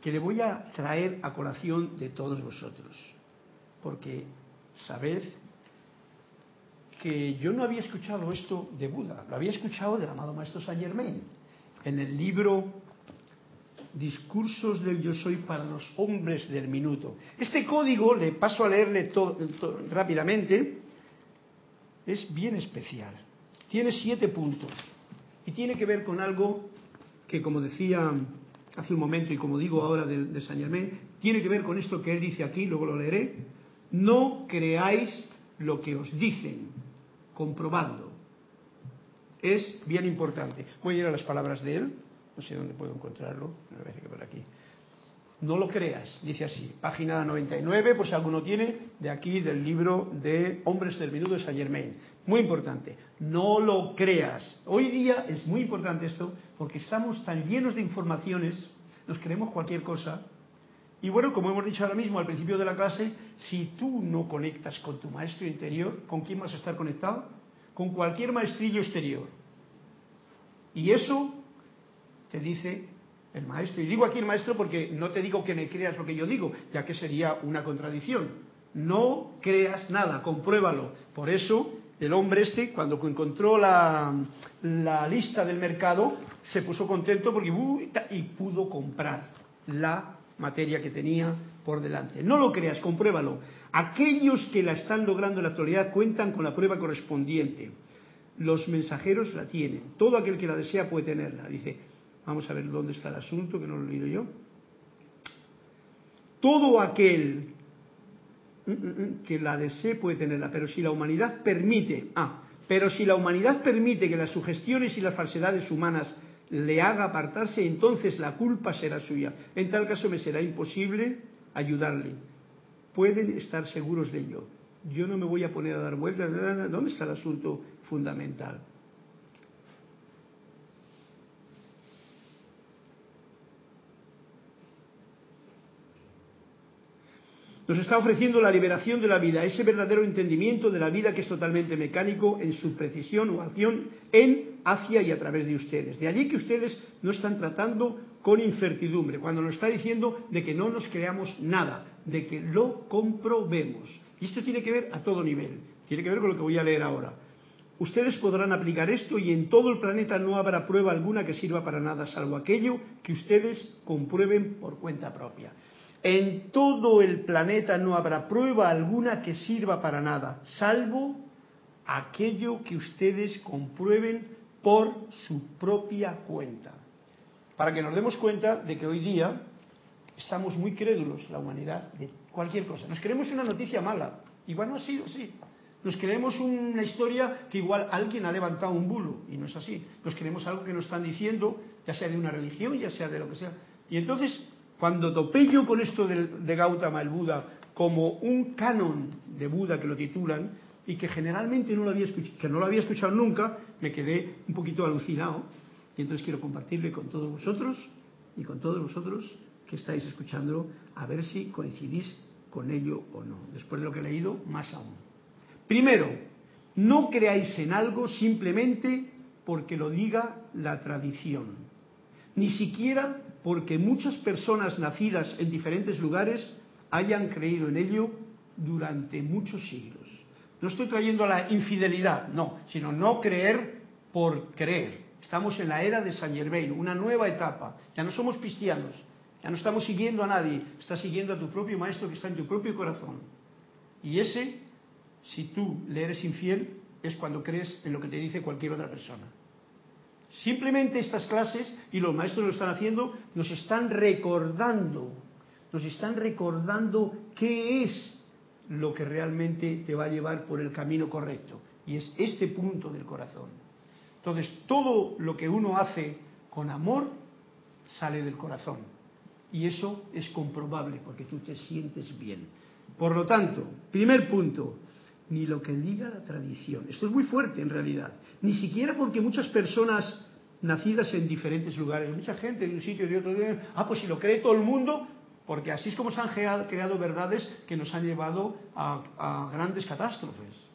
que le voy a traer a colación de todos vosotros porque sabed que yo no había escuchado esto de Buda, lo había escuchado del amado Maestro Saint Germain, en el libro Discursos del Yo Soy para los Hombres del Minuto. Este código, le paso a leerle todo, rápidamente, es bien especial. Tiene siete puntos y tiene que ver con algo que, como decía hace un momento y como digo ahora de, de Saint Germain, tiene que ver con esto que él dice aquí, luego lo leeré, no creáis lo que os dicen, comprobando. Es bien importante. Voy a ir a las palabras de él, no sé dónde puedo encontrarlo, me parece que por aquí. No lo creas, dice así, página 99, pues alguno tiene, de aquí del libro de Hombres del Minuto de Saint Germain. Muy importante, no lo creas. Hoy día es muy importante esto porque estamos tan llenos de informaciones, nos creemos cualquier cosa y bueno, como hemos dicho ahora mismo al principio de la clase, si tú no conectas con tu maestro interior, ¿con quién vas a estar conectado? Con cualquier maestrillo exterior. Y eso te dice el maestro. Y digo aquí el maestro porque no te digo que me creas lo que yo digo, ya que sería una contradicción. No creas nada, compruébalo. Por eso el hombre este, cuando encontró la, la lista del mercado, se puso contento porque uh, y pudo comprar la materia que tenía por delante. No lo creas, compruébalo. Aquellos que la están logrando en la actualidad cuentan con la prueba correspondiente. Los mensajeros la tienen. Todo aquel que la desea puede tenerla. Dice, vamos a ver dónde está el asunto, que no lo he leído yo. Todo aquel mm, mm, mm, que la desee puede tenerla, pero si la humanidad permite, ah, pero si la humanidad permite que las sugestiones y las falsedades humanas le haga apartarse, entonces la culpa será suya. En tal caso me será imposible ayudarle. Pueden estar seguros de ello. Yo no me voy a poner a dar vueltas. ¿Dónde está el asunto fundamental? Nos está ofreciendo la liberación de la vida, ese verdadero entendimiento de la vida que es totalmente mecánico en su precisión o acción en, hacia y a través de ustedes. De allí que ustedes no están tratando con incertidumbre, cuando nos está diciendo de que no nos creamos nada, de que lo comprobemos. Y esto tiene que ver a todo nivel, tiene que ver con lo que voy a leer ahora. Ustedes podrán aplicar esto y en todo el planeta no habrá prueba alguna que sirva para nada, salvo aquello que ustedes comprueben por cuenta propia. En todo el planeta no habrá prueba alguna que sirva para nada, salvo aquello que ustedes comprueben por su propia cuenta. Para que nos demos cuenta de que hoy día estamos muy crédulos, la humanidad, de cualquier cosa. Nos creemos una noticia mala. Igual no ha sido así. Nos creemos una historia que igual alguien ha levantado un bulo y no es así. Nos creemos algo que nos están diciendo, ya sea de una religión, ya sea de lo que sea. Y entonces, cuando topé yo con esto de, de Gautama, el Buda, como un canon de Buda que lo titulan, y que generalmente no lo había escuchado, que no lo había escuchado nunca, me quedé un poquito alucinado. Y entonces quiero compartirle con todos vosotros y con todos vosotros que estáis escuchándolo, a ver si coincidís con ello o no. Después de lo que he leído, más aún. Primero, no creáis en algo simplemente porque lo diga la tradición, ni siquiera porque muchas personas nacidas en diferentes lugares hayan creído en ello durante muchos siglos. No estoy trayendo la infidelidad, no, sino no creer por creer. Estamos en la era de Saint Germain, una nueva etapa. Ya no somos cristianos, ya no estamos siguiendo a nadie, estás siguiendo a tu propio maestro que está en tu propio corazón. Y ese, si tú le eres infiel, es cuando crees en lo que te dice cualquier otra persona. Simplemente estas clases, y los maestros lo están haciendo, nos están recordando, nos están recordando qué es lo que realmente te va a llevar por el camino correcto. Y es este punto del corazón. Entonces, todo lo que uno hace con amor sale del corazón. Y eso es comprobable porque tú te sientes bien. Por lo tanto, primer punto, ni lo que diga la tradición. Esto es muy fuerte en realidad. Ni siquiera porque muchas personas nacidas en diferentes lugares, mucha gente de un sitio y de otro, ah, pues si lo cree todo el mundo, porque así es como se han creado verdades que nos han llevado a, a grandes catástrofes.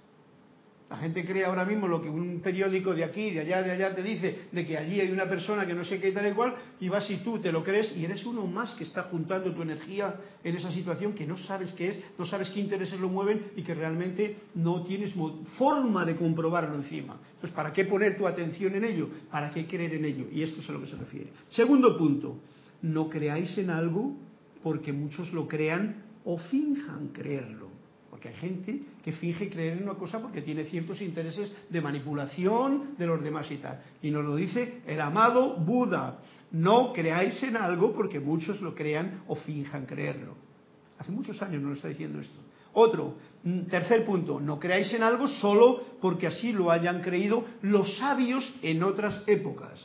La gente cree ahora mismo lo que un periódico de aquí, de allá, de allá te dice, de que allí hay una persona que no sé qué tal y cual, y vas y tú te lo crees y eres uno más que está juntando tu energía en esa situación que no sabes qué es, no sabes qué intereses lo mueven y que realmente no tienes forma de comprobarlo encima. Entonces, ¿para qué poner tu atención en ello? ¿Para qué creer en ello? Y esto es a lo que se refiere. Segundo punto, no creáis en algo porque muchos lo crean o finjan creerlo. Porque hay gente que finge creer en una cosa porque tiene ciertos intereses de manipulación de los demás y tal. Y nos lo dice el amado Buda. No creáis en algo porque muchos lo crean o finjan creerlo. Hace muchos años nos está diciendo esto. Otro, mm, tercer punto, no creáis en algo solo porque así lo hayan creído los sabios en otras épocas.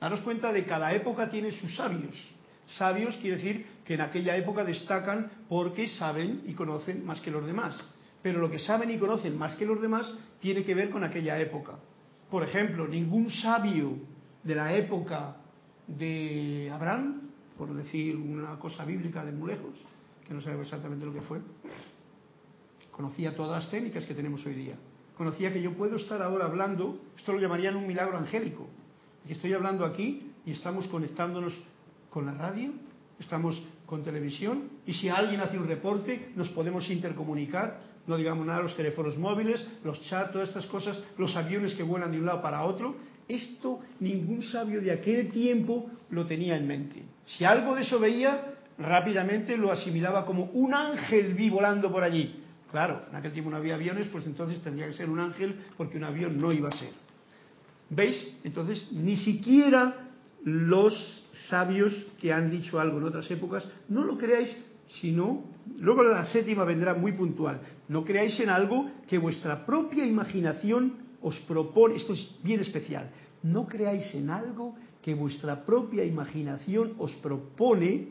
Daros cuenta de que cada época tiene sus sabios. Sabios quiere decir que en aquella época destacan porque saben y conocen más que los demás. Pero lo que saben y conocen más que los demás tiene que ver con aquella época. Por ejemplo, ningún sabio de la época de Abraham, por decir una cosa bíblica de muy lejos, que no sabemos exactamente lo que fue, conocía todas las técnicas que tenemos hoy día. Conocía que yo puedo estar ahora hablando, esto lo llamarían un milagro angélico, que estoy hablando aquí y estamos conectándonos con la radio, estamos con televisión y si alguien hace un reporte nos podemos intercomunicar, no digamos nada los teléfonos móviles, los chats, todas estas cosas, los aviones que vuelan de un lado para otro. Esto ningún sabio de aquel tiempo lo tenía en mente. Si algo de eso veía, rápidamente lo asimilaba como un ángel vi volando por allí. Claro, en aquel tiempo no había aviones, pues entonces tendría que ser un ángel porque un avión no iba a ser. ¿Veis? Entonces, ni siquiera los sabios que han dicho algo en otras épocas, no lo creáis, sino, luego la séptima vendrá muy puntual, no creáis en algo que vuestra propia imaginación os propone, esto es bien especial, no creáis en algo que vuestra propia imaginación os propone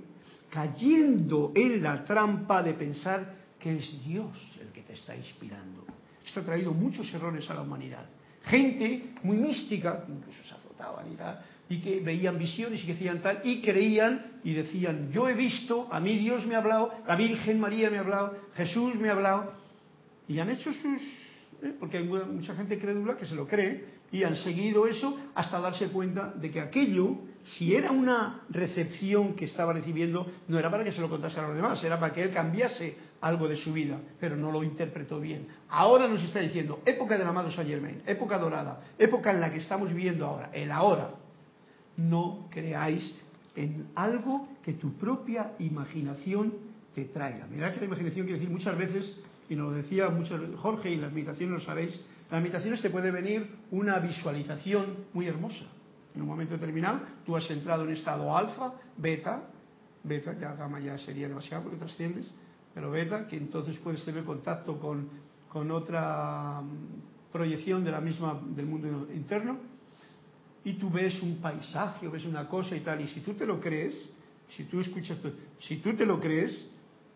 cayendo en la trampa de pensar que es Dios el que te está inspirando. Esto ha traído muchos errores a la humanidad. Gente muy mística, incluso se y tal, y que veían visiones y que decían tal, y creían y decían, yo he visto, a mí Dios me ha hablado, la Virgen María me ha hablado, Jesús me ha hablado, y han hecho sus... ¿eh? porque hay mucha gente crédula que se lo cree, y han seguido eso hasta darse cuenta de que aquello, si era una recepción que estaba recibiendo, no era para que se lo contase a los demás, era para que él cambiase algo de su vida, pero no lo interpretó bien. Ahora nos está diciendo, época del amado Saint Germain, época dorada, época en la que estamos viviendo ahora, el ahora, no creáis en algo que tu propia imaginación te traiga. Mirad que la imaginación quiere decir muchas veces, y nos lo decía muchas Jorge, y en las meditaciones lo sabéis, las meditaciones te puede venir una visualización muy hermosa. En un momento determinado, tú has entrado en estado alfa, beta, beta, ya gamma ya sería demasiado porque trasciendes, pero beta, que entonces puedes tener contacto con, con otra mm, proyección de la misma del mundo interno y tú ves un paisaje ves una cosa y tal y si tú te lo crees si tú escuchas si tú te lo crees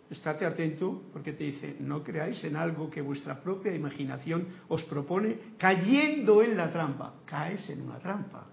estate atento porque te dice no creáis en algo que vuestra propia imaginación os propone cayendo en la trampa caes en una trampa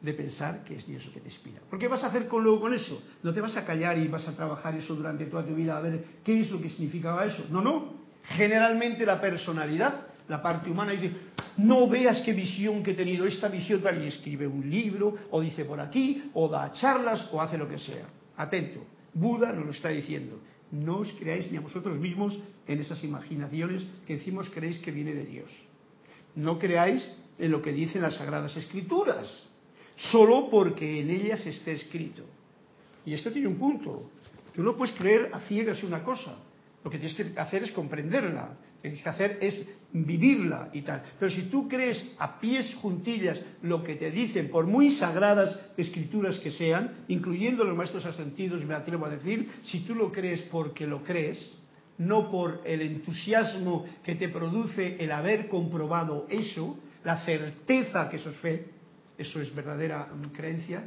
de pensar que es Dios el que te inspira. ¿Por qué vas a hacer con, luego con eso? No te vas a callar y vas a trabajar eso durante toda tu vida a ver qué es lo que significaba eso. No, no. Generalmente la personalidad, la parte humana, dice, no veas qué visión que he tenido, esta visión tal, y escribe un libro, o dice por aquí, o da charlas, o hace lo que sea. Atento. Buda nos lo está diciendo. No os creáis ni a vosotros mismos en esas imaginaciones que decimos creéis que viene de Dios. No creáis en lo que dicen las Sagradas Escrituras solo porque en ellas esté escrito. Y esto tiene un punto. Tú no puedes creer a ciegas una cosa. Lo que tienes que hacer es comprenderla. Que tienes que hacer es vivirla y tal. Pero si tú crees a pies juntillas lo que te dicen, por muy sagradas escrituras que sean, incluyendo los maestros asentidos, me atrevo a decir, si tú lo crees porque lo crees, no por el entusiasmo que te produce el haber comprobado eso, la certeza que eso es fe, eso es verdadera creencia,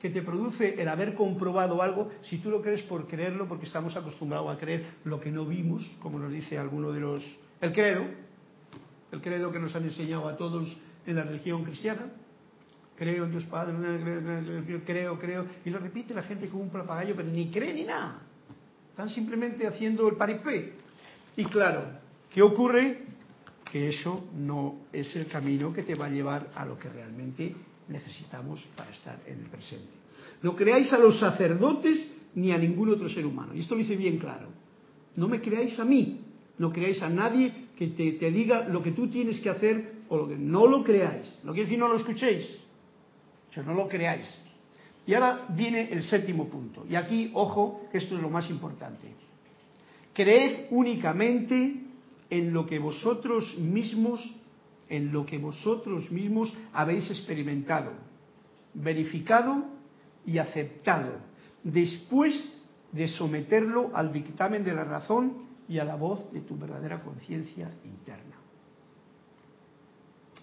que te produce el haber comprobado algo, si tú lo crees por creerlo, porque estamos acostumbrados a creer lo que no vimos, como nos dice alguno de los... El credo, el credo que nos han enseñado a todos en la religión cristiana, creo en Dios Padre, creo, creo, y lo repite la gente como un papagayo, pero ni cree ni nada. Están simplemente haciendo el paripé. Y claro, ¿qué ocurre? que eso no es el camino que te va a llevar a lo que realmente necesitamos para estar en el presente. No creáis a los sacerdotes ni a ningún otro ser humano. Y esto lo dice bien claro. No me creáis a mí, no creáis a nadie que te, diga lo que tú tienes que hacer o lo que no lo creáis. No quiere decir no lo escuchéis, o no lo creáis. Y ahora viene el séptimo punto. Y aquí, ojo, que esto es lo más importante. Creed únicamente en lo que vosotros mismos, en lo que vosotros mismos habéis experimentado, verificado y aceptado, después de someterlo al dictamen de la razón y a la voz de tu verdadera conciencia interna.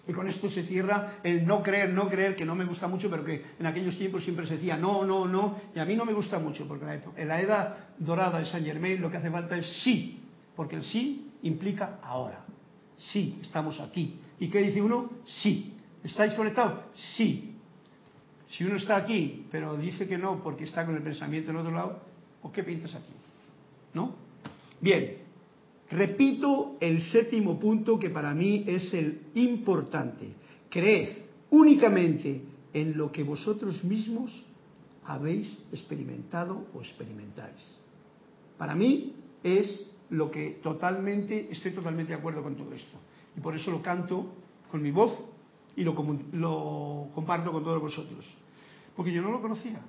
Y con esto se cierra el no creer, no creer, que no me gusta mucho, pero que en aquellos tiempos siempre se decía no, no, no, y a mí no me gusta mucho, porque en la edad dorada de Saint Germain lo que hace falta es sí, porque el sí implica ahora. Sí, estamos aquí. ¿Y qué dice uno? Sí. ¿Estáis conectados? Sí. Si uno está aquí, pero dice que no porque está con el pensamiento en otro lado, ¿por qué pintas aquí? ¿No? Bien, repito el séptimo punto que para mí es el importante. Creed únicamente en lo que vosotros mismos habéis experimentado o experimentáis. Para mí es lo que totalmente, estoy totalmente de acuerdo con todo esto. Y por eso lo canto con mi voz y lo, lo comparto con todos vosotros. Porque yo no lo conocía.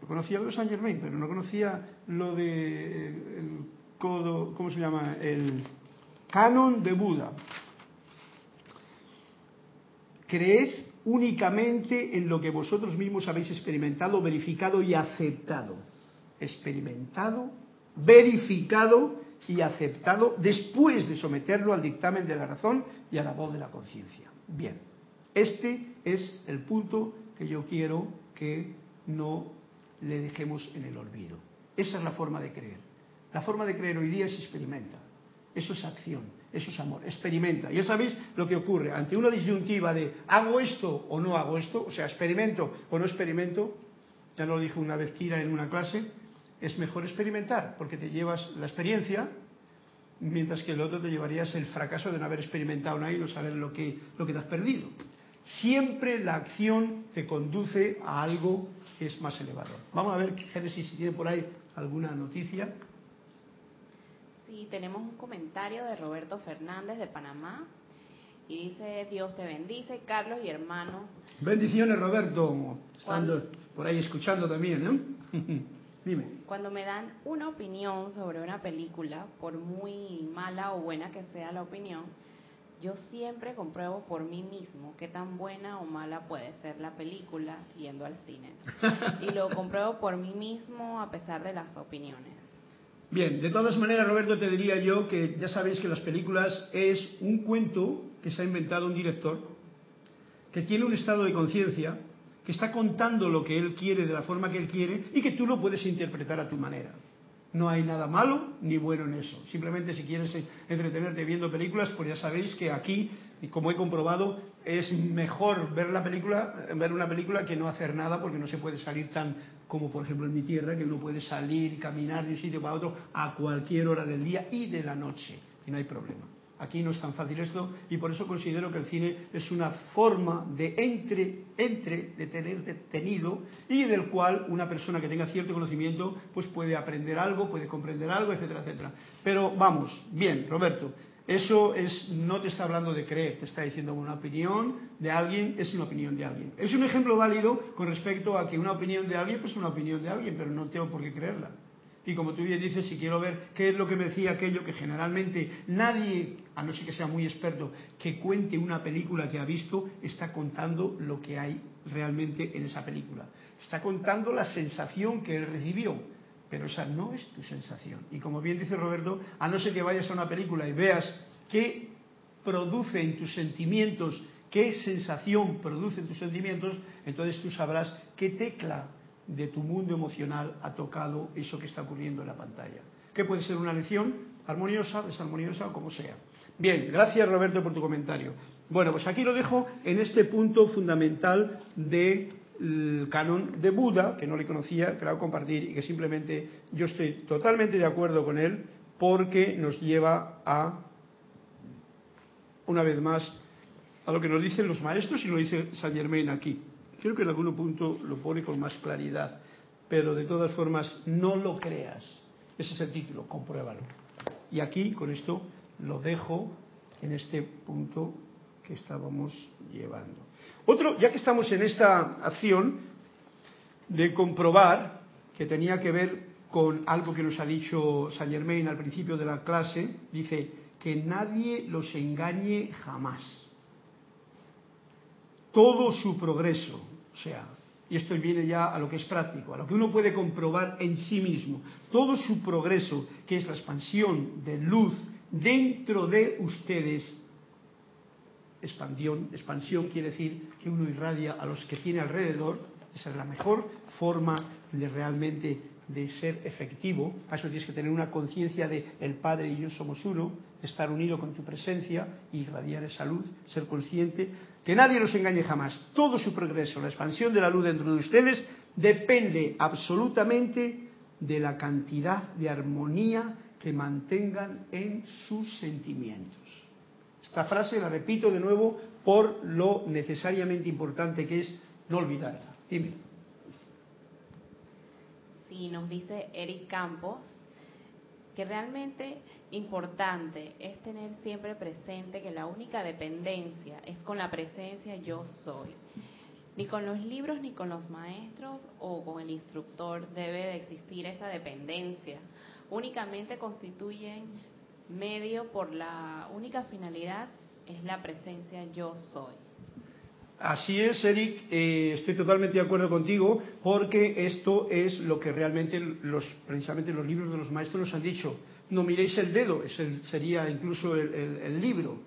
Lo conocía lo de Saint Germain, pero no conocía lo de el codo, ¿cómo se llama? El canon de Buda. Creed únicamente en lo que vosotros mismos habéis experimentado, verificado y aceptado. Experimentado, verificado y aceptado después de someterlo al dictamen de la razón y a la voz de la conciencia. Bien, este es el punto que yo quiero que no le dejemos en el olvido. Esa es la forma de creer. La forma de creer hoy día es experimenta. Eso es acción, eso es amor. Experimenta. Ya sabéis lo que ocurre. Ante una disyuntiva de hago esto o no hago esto, o sea, experimento o no experimento, ya lo dijo una vez Kira en una clase, es mejor experimentar, porque te llevas la experiencia, mientras que el otro te llevarías el fracaso de no haber experimentado nada y no saber lo que, lo que te has perdido. Siempre la acción te conduce a algo que es más elevador. Vamos a ver, Génesis, si tiene por ahí alguna noticia. Sí, tenemos un comentario de Roberto Fernández de Panamá. Y dice, Dios te bendice, Carlos y hermanos. Bendiciones, Roberto. Estando por ahí escuchando también, ¿no? Cuando me dan una opinión sobre una película, por muy mala o buena que sea la opinión, yo siempre compruebo por mí mismo qué tan buena o mala puede ser la película yendo al cine. y lo compruebo por mí mismo a pesar de las opiniones. Bien, de todas maneras, Roberto, te diría yo que ya sabéis que las películas es un cuento que se ha inventado un director, que tiene un estado de conciencia, que está contando lo que él quiere de la forma que él quiere y que tú lo puedes interpretar a tu manera. No hay nada malo ni bueno en eso. Simplemente si quieres entretenerte viendo películas, pues ya sabéis que aquí, como he comprobado, es mejor ver la película, ver una película que no hacer nada porque no se puede salir tan como por ejemplo en mi tierra, que uno puede salir y caminar de un sitio para otro a cualquier hora del día y de la noche y no hay problema. Aquí no es tan fácil esto y por eso considero que el cine es una forma de entre, entre, de tener detenido y del cual una persona que tenga cierto conocimiento pues puede aprender algo, puede comprender algo, etcétera, etcétera. Pero vamos, bien, Roberto, eso es, no te está hablando de creer, te está diciendo una opinión de alguien, es una opinión de alguien. Es un ejemplo válido con respecto a que una opinión de alguien, pues es una opinión de alguien, pero no tengo por qué creerla. Y como tú bien dices, si quiero ver qué es lo que me decía aquello, que generalmente nadie, a no ser que sea muy experto, que cuente una película que ha visto, está contando lo que hay realmente en esa película. Está contando la sensación que él recibió, pero esa no es tu sensación. Y como bien dice Roberto, a no ser que vayas a una película y veas qué produce en tus sentimientos, qué sensación produce en tus sentimientos, entonces tú sabrás qué tecla de tu mundo emocional ha tocado eso que está ocurriendo en la pantalla. Que puede ser una lección armoniosa, desarmoniosa o como sea. Bien, gracias Roberto por tu comentario. Bueno, pues aquí lo dejo en este punto fundamental del canon de Buda, que no le conocía, que lo hago compartir y que simplemente yo estoy totalmente de acuerdo con él porque nos lleva a, una vez más, a lo que nos dicen los maestros y lo dice Saint Germain aquí. Creo que en algún punto lo pone con más claridad, pero de todas formas no lo creas. Ese es el título, compruébalo. Y aquí con esto lo dejo en este punto que estábamos llevando. Otro, ya que estamos en esta acción de comprobar que tenía que ver con algo que nos ha dicho Saint Germain al principio de la clase, dice que nadie los engañe jamás. Todo su progreso, o sea, y esto viene ya a lo que es práctico, a lo que uno puede comprobar en sí mismo. Todo su progreso, que es la expansión de luz dentro de ustedes, expansión, expansión quiere decir que uno irradia a los que tiene alrededor, esa es la mejor forma de realmente de ser efectivo, a eso tienes que tener una conciencia de el Padre y yo somos uno, estar unido con tu presencia, irradiar esa luz, ser consciente, que nadie los engañe jamás. Todo su progreso, la expansión de la luz dentro de ustedes, depende absolutamente de la cantidad de armonía que mantengan en sus sentimientos. Esta frase la repito de nuevo por lo necesariamente importante que es no olvidarla. Dime. Sí, nos dice Eric Campos que realmente importante es tener siempre presente que la única dependencia es con la presencia yo soy. Ni con los libros ni con los maestros o con el instructor debe de existir esa dependencia. Únicamente constituyen medio por la única finalidad es la presencia yo soy. Así es, Eric, eh, estoy totalmente de acuerdo contigo, porque esto es lo que realmente los, precisamente los libros de los maestros nos han dicho. No miréis el dedo, ese sería incluso el, libro,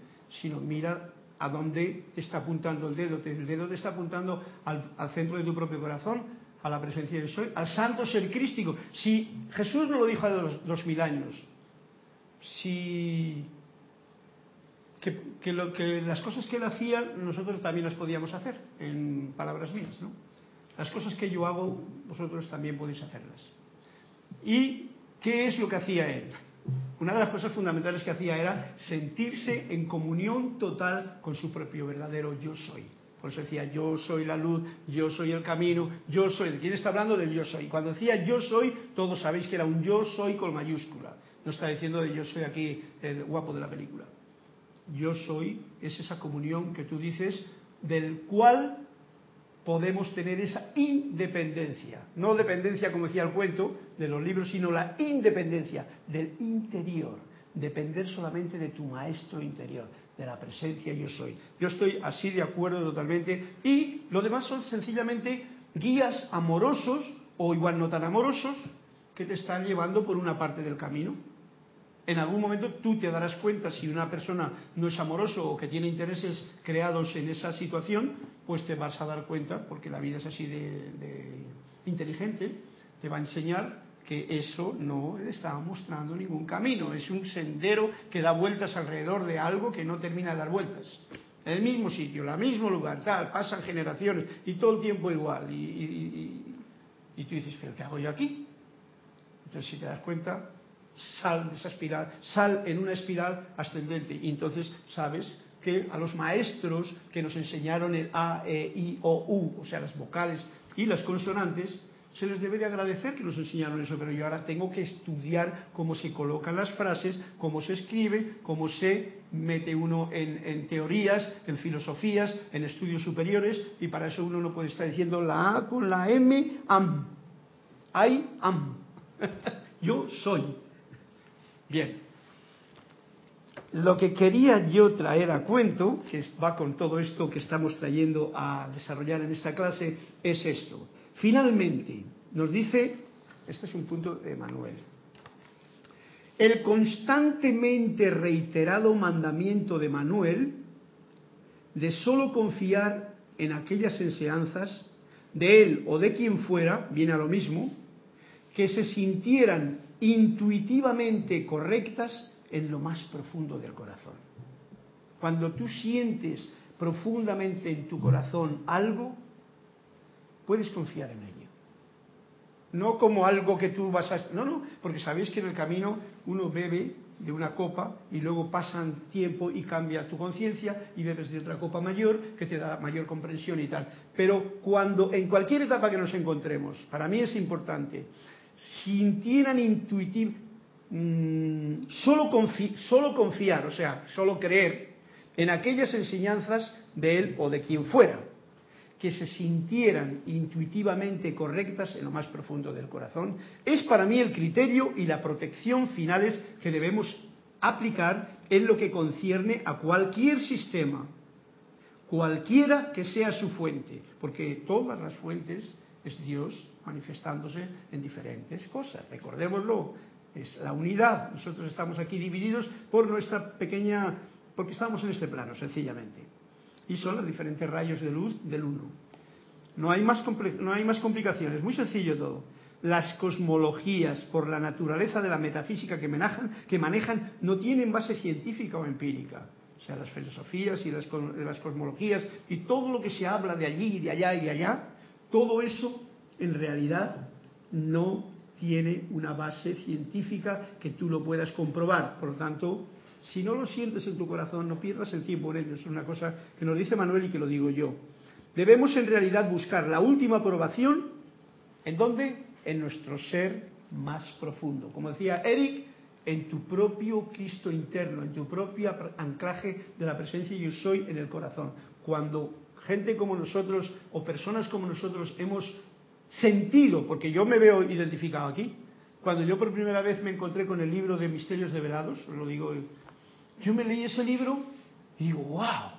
sino mira a dónde te está apuntando el dedo. El dedo te está apuntando al, centro de tu propio corazón, a la presencia de Soy, al santo ser crístico. Si Jesús no lo dijo hace dos mil años, si que, lo, que las cosas que él hacía nosotros también las podíamos hacer, en palabras mías, ¿no? Las cosas que yo hago, vosotros también podéis hacerlas. ¿Y qué es lo que hacía él? Una de las cosas fundamentales que hacía era sentirse en comunión total con su propio verdadero yo soy. Por eso decía, yo soy la luz, yo soy el camino, yo soy. ¿De quién está hablando? Del yo soy. Cuando decía yo soy, todos sabéis que era un yo soy con mayúscula. No está diciendo de yo soy aquí el guapo de la película yo soy, es esa comunión que tú dices, del cual podemos tener esa independencia. No dependencia, como decía el cuento, de los libros, sino la independencia del interior. Depender solamente de tu maestro interior, de la presencia yo soy. Yo estoy así de acuerdo totalmente. Y lo demás son sencillamente guías amorosos o igual no tan amorosos que te están llevando por una parte del camino. En algún momento tú te darás cuenta si una persona no es amoroso o que tiene intereses creados en esa situación, pues te vas a dar cuenta, porque la vida es así de, inteligente, te va a enseñar que eso no está mostrando ningún camino, es un sendero que da vueltas alrededor de algo que no termina de dar vueltas. En el mismo sitio, el mismo lugar, tal, pasan generaciones y todo el tiempo igual. Y, y tú dices, pero ¿qué hago yo aquí? Entonces, si te das cuenta, sal de esa espiral, sal en una espiral ascendente. Y entonces sabes que a los maestros que nos enseñaron el A, E, I, O, U, o sea, las vocales y las consonantes, se les debe de agradecer que nos enseñaron eso, pero yo ahora tengo que estudiar cómo se colocan las frases, cómo se escribe, cómo se mete uno en, en, teorías, en filosofías, en estudios superiores, y para eso uno no puede estar diciendo la A con la M, am. I am. yo soy. Bien. Lo que quería yo traer a cuento, que va con todo esto que estamos trayendo a desarrollar en esta clase, es esto. Finalmente, nos dice, este es un punto de Manuel, el constantemente reiterado mandamiento de Manuel de solo confiar en aquellas enseñanzas de él o de quien fuera, viene a lo mismo, que se sintieran intuitivamente correctas en lo más profundo del corazón. Cuando tú sientes profundamente en tu corazón algo, puedes confiar en ello. No como algo que tú vas a... No, no, porque sabéis que en el camino uno bebe de una copa y luego pasan tiempo y cambias tu conciencia y bebes de otra copa mayor que te da mayor comprensión y tal. Pero cuando en cualquier etapa que nos encontremos, para mí es importante, sintieran intuitivo, mm, solo, solo confiar, o sea, solo creer en aquellas enseñanzas de él o de quien fuera, que se sintieran intuitivamente correctas en lo más profundo del corazón, es para mí el criterio y la protección finales que debemos aplicar en lo que concierne a cualquier sistema, cualquiera que sea su fuente, porque todas las fuentes es Dios manifestándose en diferentes cosas. Recordémoslo, es la unidad. Nosotros estamos aquí divididos por nuestra pequeña, porque estamos en este plano, sencillamente. Y son los diferentes rayos de luz del uno. No hay más, no hay más complicaciones, muy sencillo todo. Las cosmologías, por la naturaleza de la metafísica que manejan, que manejan no tienen base científica o empírica. O sea, las filosofías y las, las cosmologías y todo lo que se habla de allí y de allá y de allá, todo eso en realidad no tiene una base científica que tú lo puedas comprobar. Por lo tanto, si no lo sientes en tu corazón, no pierdas el tiempo en ello. Es una cosa que nos dice Manuel y que lo digo yo. Debemos en realidad buscar la última aprobación, ¿en dónde? En nuestro ser más profundo. Como decía Eric, en tu propio Cristo interno, en tu propio anclaje de la presencia yo soy en el corazón. Cuando gente como nosotros o personas como nosotros hemos sentido, porque yo me veo identificado aquí, cuando yo por primera vez me encontré con el libro de Misterios Develados, lo digo, yo me leí ese libro y digo, wow,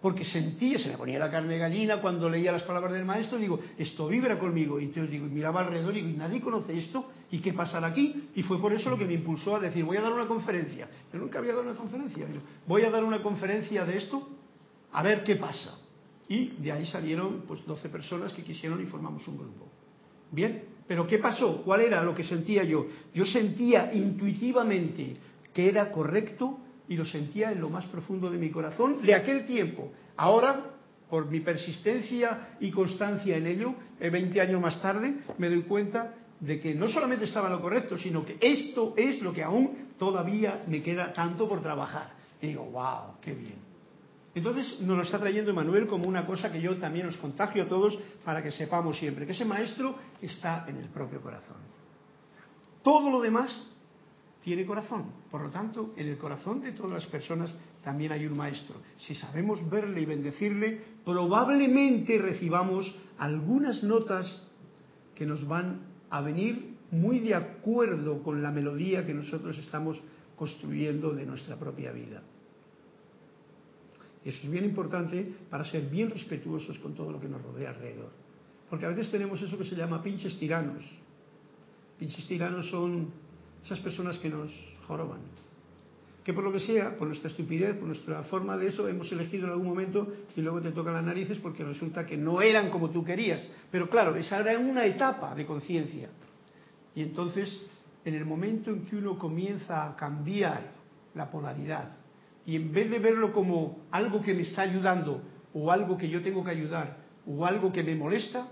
porque sentía, se me ponía la carne de gallina cuando leía las palabras del maestro, digo, esto vibra conmigo. Y entonces digo, miraba alrededor y digo, ¿y nadie conoce esto? ¿Y qué pasará aquí? Y fue por eso lo que me impulsó a decir, voy a dar una conferencia. Yo nunca había dado una conferencia. Voy a dar una conferencia de esto, a ver qué pasa. Y de ahí salieron pues 12 personas que quisieron y formamos un grupo. Bien, pero ¿qué pasó? ¿Cuál era lo que sentía yo? Yo sentía intuitivamente que era correcto y lo sentía en lo más profundo de mi corazón de aquel tiempo. Ahora, por mi persistencia y constancia en ello, 20 eh, años más tarde, me doy cuenta de que no solamente estaba lo correcto, sino que esto es lo que aún todavía me queda tanto por trabajar. Y digo, wow, qué bien. Entonces nos lo está trayendo Emanuel como una cosa que yo también os contagio a todos para que sepamos siempre, que ese maestro está en el propio corazón. Todo lo demás tiene corazón. Por lo tanto, en el corazón de todas las personas también hay un maestro. Si sabemos verle y bendecirle, probablemente recibamos algunas notas que nos van a venir muy de acuerdo con la melodía que nosotros estamos construyendo de nuestra propia vida. Eso es bien importante para ser bien respetuosos con todo lo que nos rodea alrededor. Porque a veces tenemos eso que se llama pinches tiranos. pinches tiranos son esas personas que nos joroban. Que por lo que sea, por nuestra estupidez, por nuestra forma de eso, hemos elegido en algún momento y luego te tocan las narices porque resulta que no eran como tú querías. Pero claro, esa era una etapa de conciencia. Y entonces, en el momento en que uno comienza a cambiar la polaridad y en vez de verlo como algo que me está ayudando o algo que yo tengo que ayudar o algo que me molesta,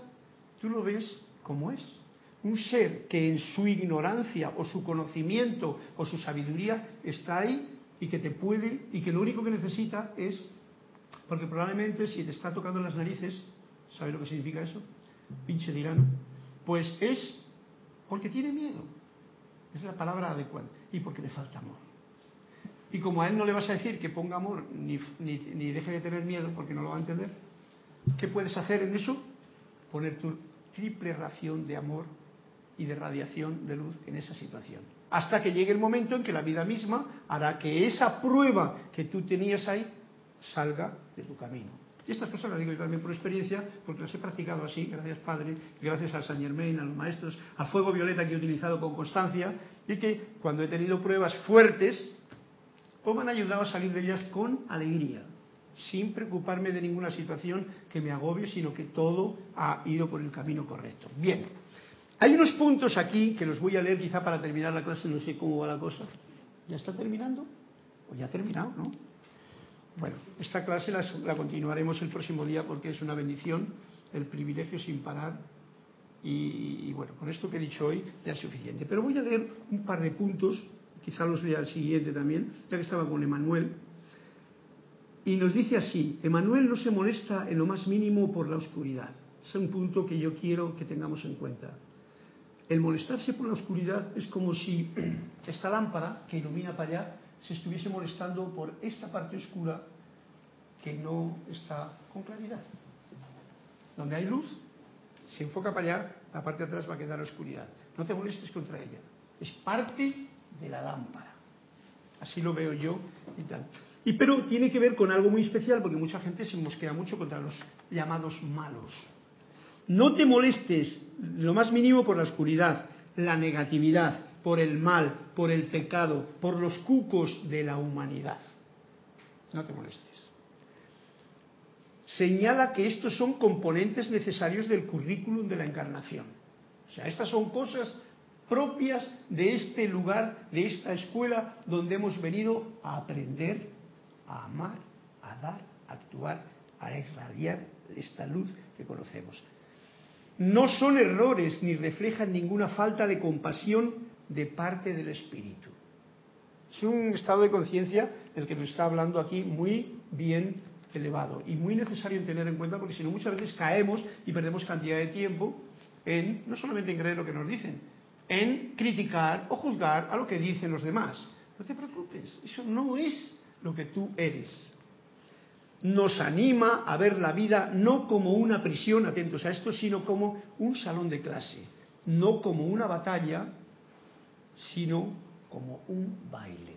tú lo ves como es. Un ser que en su ignorancia o su conocimiento o su sabiduría está ahí y que te puede y que lo único que necesita es, porque probablemente si te está tocando las narices, ¿sabes lo que significa eso? Pinche tirano. Pues es porque tiene miedo. Es la palabra adecuada. Y porque le falta amor. Y como a él no le vas a decir que ponga amor ni, ni, deje de tener miedo porque no lo va a entender, ¿qué puedes hacer en eso? Poner tu triple ración de amor y de radiación de luz en esa situación. Hasta que llegue el momento en que la vida misma hará que esa prueba que tú tenías ahí salga de tu camino. Y estas cosas las digo yo también por experiencia, porque las he practicado así, gracias Padre, gracias a San Germain, a los maestros, a Fuego Violeta que he utilizado con constancia, y que cuando he tenido pruebas fuertes, pues me han ayudado a salir de ellas con alegría, sin preocuparme de ninguna situación que me agobie, sino que todo ha ido por el camino correcto. Bien, hay unos puntos aquí que los voy a leer quizá para terminar la clase, no sé cómo va la cosa. ¿Ya está terminando? ¿O ya ha terminado, no? Bueno, esta clase la, continuaremos el próximo día porque es una bendición, el privilegio sin parar. Y, y, bueno, con esto que he dicho hoy ya es suficiente. Pero voy a leer un par de puntos quizá los lea el siguiente también, ya que estaba con Emanuel, y nos dice así, Emanuel no se molesta en lo más mínimo por la oscuridad. Es un punto que yo quiero que tengamos en cuenta. El molestarse por la oscuridad es como si esta lámpara que ilumina para allá se estuviese molestando por esta parte oscura que no está con claridad. Donde hay luz, se enfoca para allá, la parte de atrás va a quedar oscuridad. No te molestes contra ella. Es parte de la lámpara. Así lo veo yo y tal. Y pero tiene que ver con algo muy especial porque mucha gente se mosquea mucho contra los llamados malos. No te molestes lo más mínimo por la oscuridad, la negatividad, por el mal, por el pecado, por los cucos de la humanidad. No te molestes. Señala que estos son componentes necesarios del currículum de la encarnación. O sea, estas son cosas propias de este lugar, de esta escuela donde hemos venido a aprender, a amar, a dar, a actuar, a irradiar esta luz que conocemos. No son errores ni reflejan ninguna falta de compasión de parte del espíritu. Es un estado de conciencia el que nos está hablando aquí muy bien elevado y muy necesario tener en cuenta porque si no muchas veces caemos y perdemos cantidad de tiempo en no solamente en creer lo que nos dicen, en criticar o juzgar a lo que dicen los demás. No te preocupes, eso no es lo que tú eres. Nos anima a ver la vida no como una prisión, atentos a esto, sino como un salón de clase, no como una batalla, sino como un baile.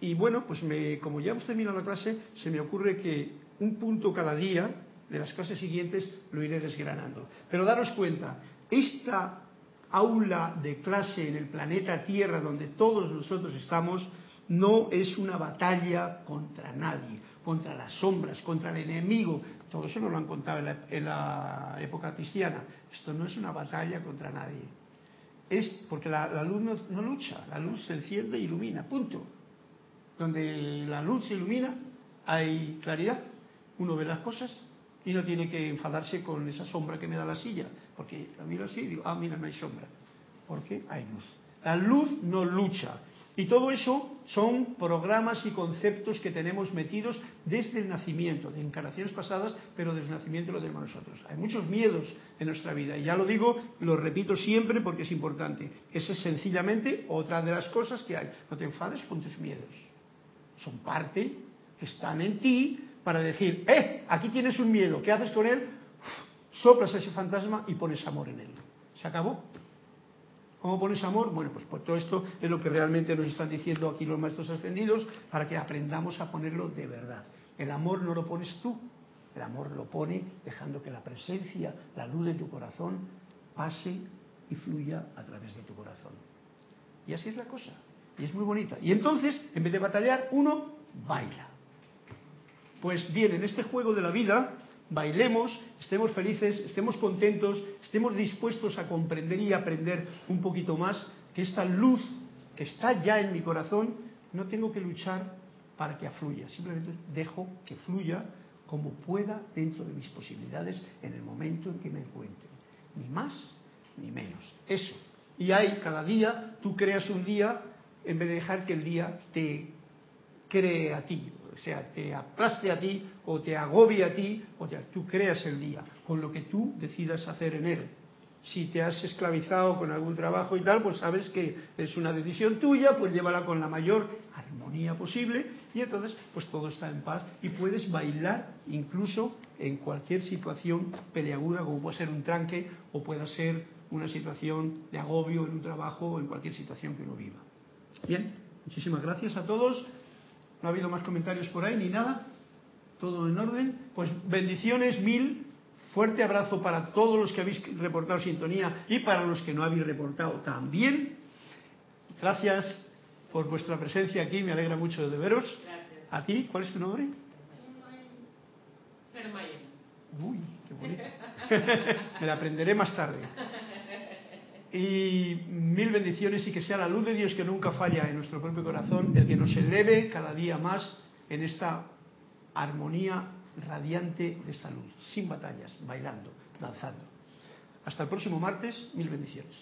Y bueno, pues me, como ya hemos terminado la clase, se me ocurre que un punto cada día de las clases siguientes lo iré desgranando. Pero daros cuenta, esta aula de clase en el planeta Tierra donde todos nosotros estamos no es una batalla contra nadie, contra las sombras, contra el enemigo. Todo eso nos lo han contado en la, época cristiana. Esto no es una batalla contra nadie. Es porque la, luz no, no, lucha, la luz se enciende e ilumina, punto. Donde la luz se ilumina hay claridad. Uno ve las cosas y no tiene que enfadarse con esa sombra que me da la silla, porque la miro así y digo, ah, mira, no hay sombra, porque hay luz. La luz no lucha. Y todo eso son programas y conceptos que tenemos metidos desde el nacimiento, de encarnaciones pasadas, pero desde el nacimiento lo tenemos nosotros. Hay muchos miedos en nuestra vida, y ya lo digo, lo repito siempre porque es importante. Esa es sencillamente otra de las cosas que hay. No te enfades con tus miedos. Son parte, están en ti, para decir, eh, aquí tienes un miedo, ¿qué haces con él? Soplas a ese fantasma y pones amor en él. ¿Se acabó? ¿Cómo pones amor? Bueno, pues por todo esto es lo que realmente nos están diciendo aquí los maestros ascendidos para que aprendamos a ponerlo de verdad. El amor no lo pones tú, el amor lo pone dejando que la presencia, la luz de tu corazón pase y fluya a través de tu corazón. Y así es la cosa. Y es muy bonita. Y entonces, en vez de batallar, uno baila. Pues bien, en este juego de la vida, bailemos, estemos felices, estemos contentos, estemos dispuestos a comprender y aprender un poquito más que esta luz que está ya en mi corazón, no tengo que luchar para que afluya, simplemente dejo que fluya como pueda dentro de mis posibilidades en el momento en que me encuentre. Ni más ni menos. Eso. Y hay cada día, tú creas un día en vez de dejar que el día te cree a ti, o sea, te aplaste a ti o te agobie a ti, o sea, tú creas el día con lo que tú decidas hacer en él. Si te has esclavizado con algún trabajo y tal, pues sabes que es una decisión tuya, pues llévala con la mayor armonía posible y entonces pues todo está en paz y puedes bailar incluso en cualquier situación peleaguda como puede ser un tranque o pueda ser una situación de agobio en un trabajo o en cualquier situación que uno viva. Bien, muchísimas gracias a todos. No ha habido más comentarios por ahí ni nada. Todo en orden. Pues bendiciones mil. Fuerte abrazo para todos los que habéis reportado sintonía y para los que no habéis reportado también. Gracias por vuestra presencia aquí. Me alegra mucho de veros. Gracias. ¿A ti? ¿Cuál es tu nombre? Hermione. Uy, qué bonito. Me la aprenderé más tarde. Y mil bendiciones y que sea la luz de Dios que nunca falla en nuestro propio corazón, el que nos eleve cada día más en esta armonía radiante de esta luz, sin batallas, bailando, danzando. Hasta el próximo martes, mil bendiciones.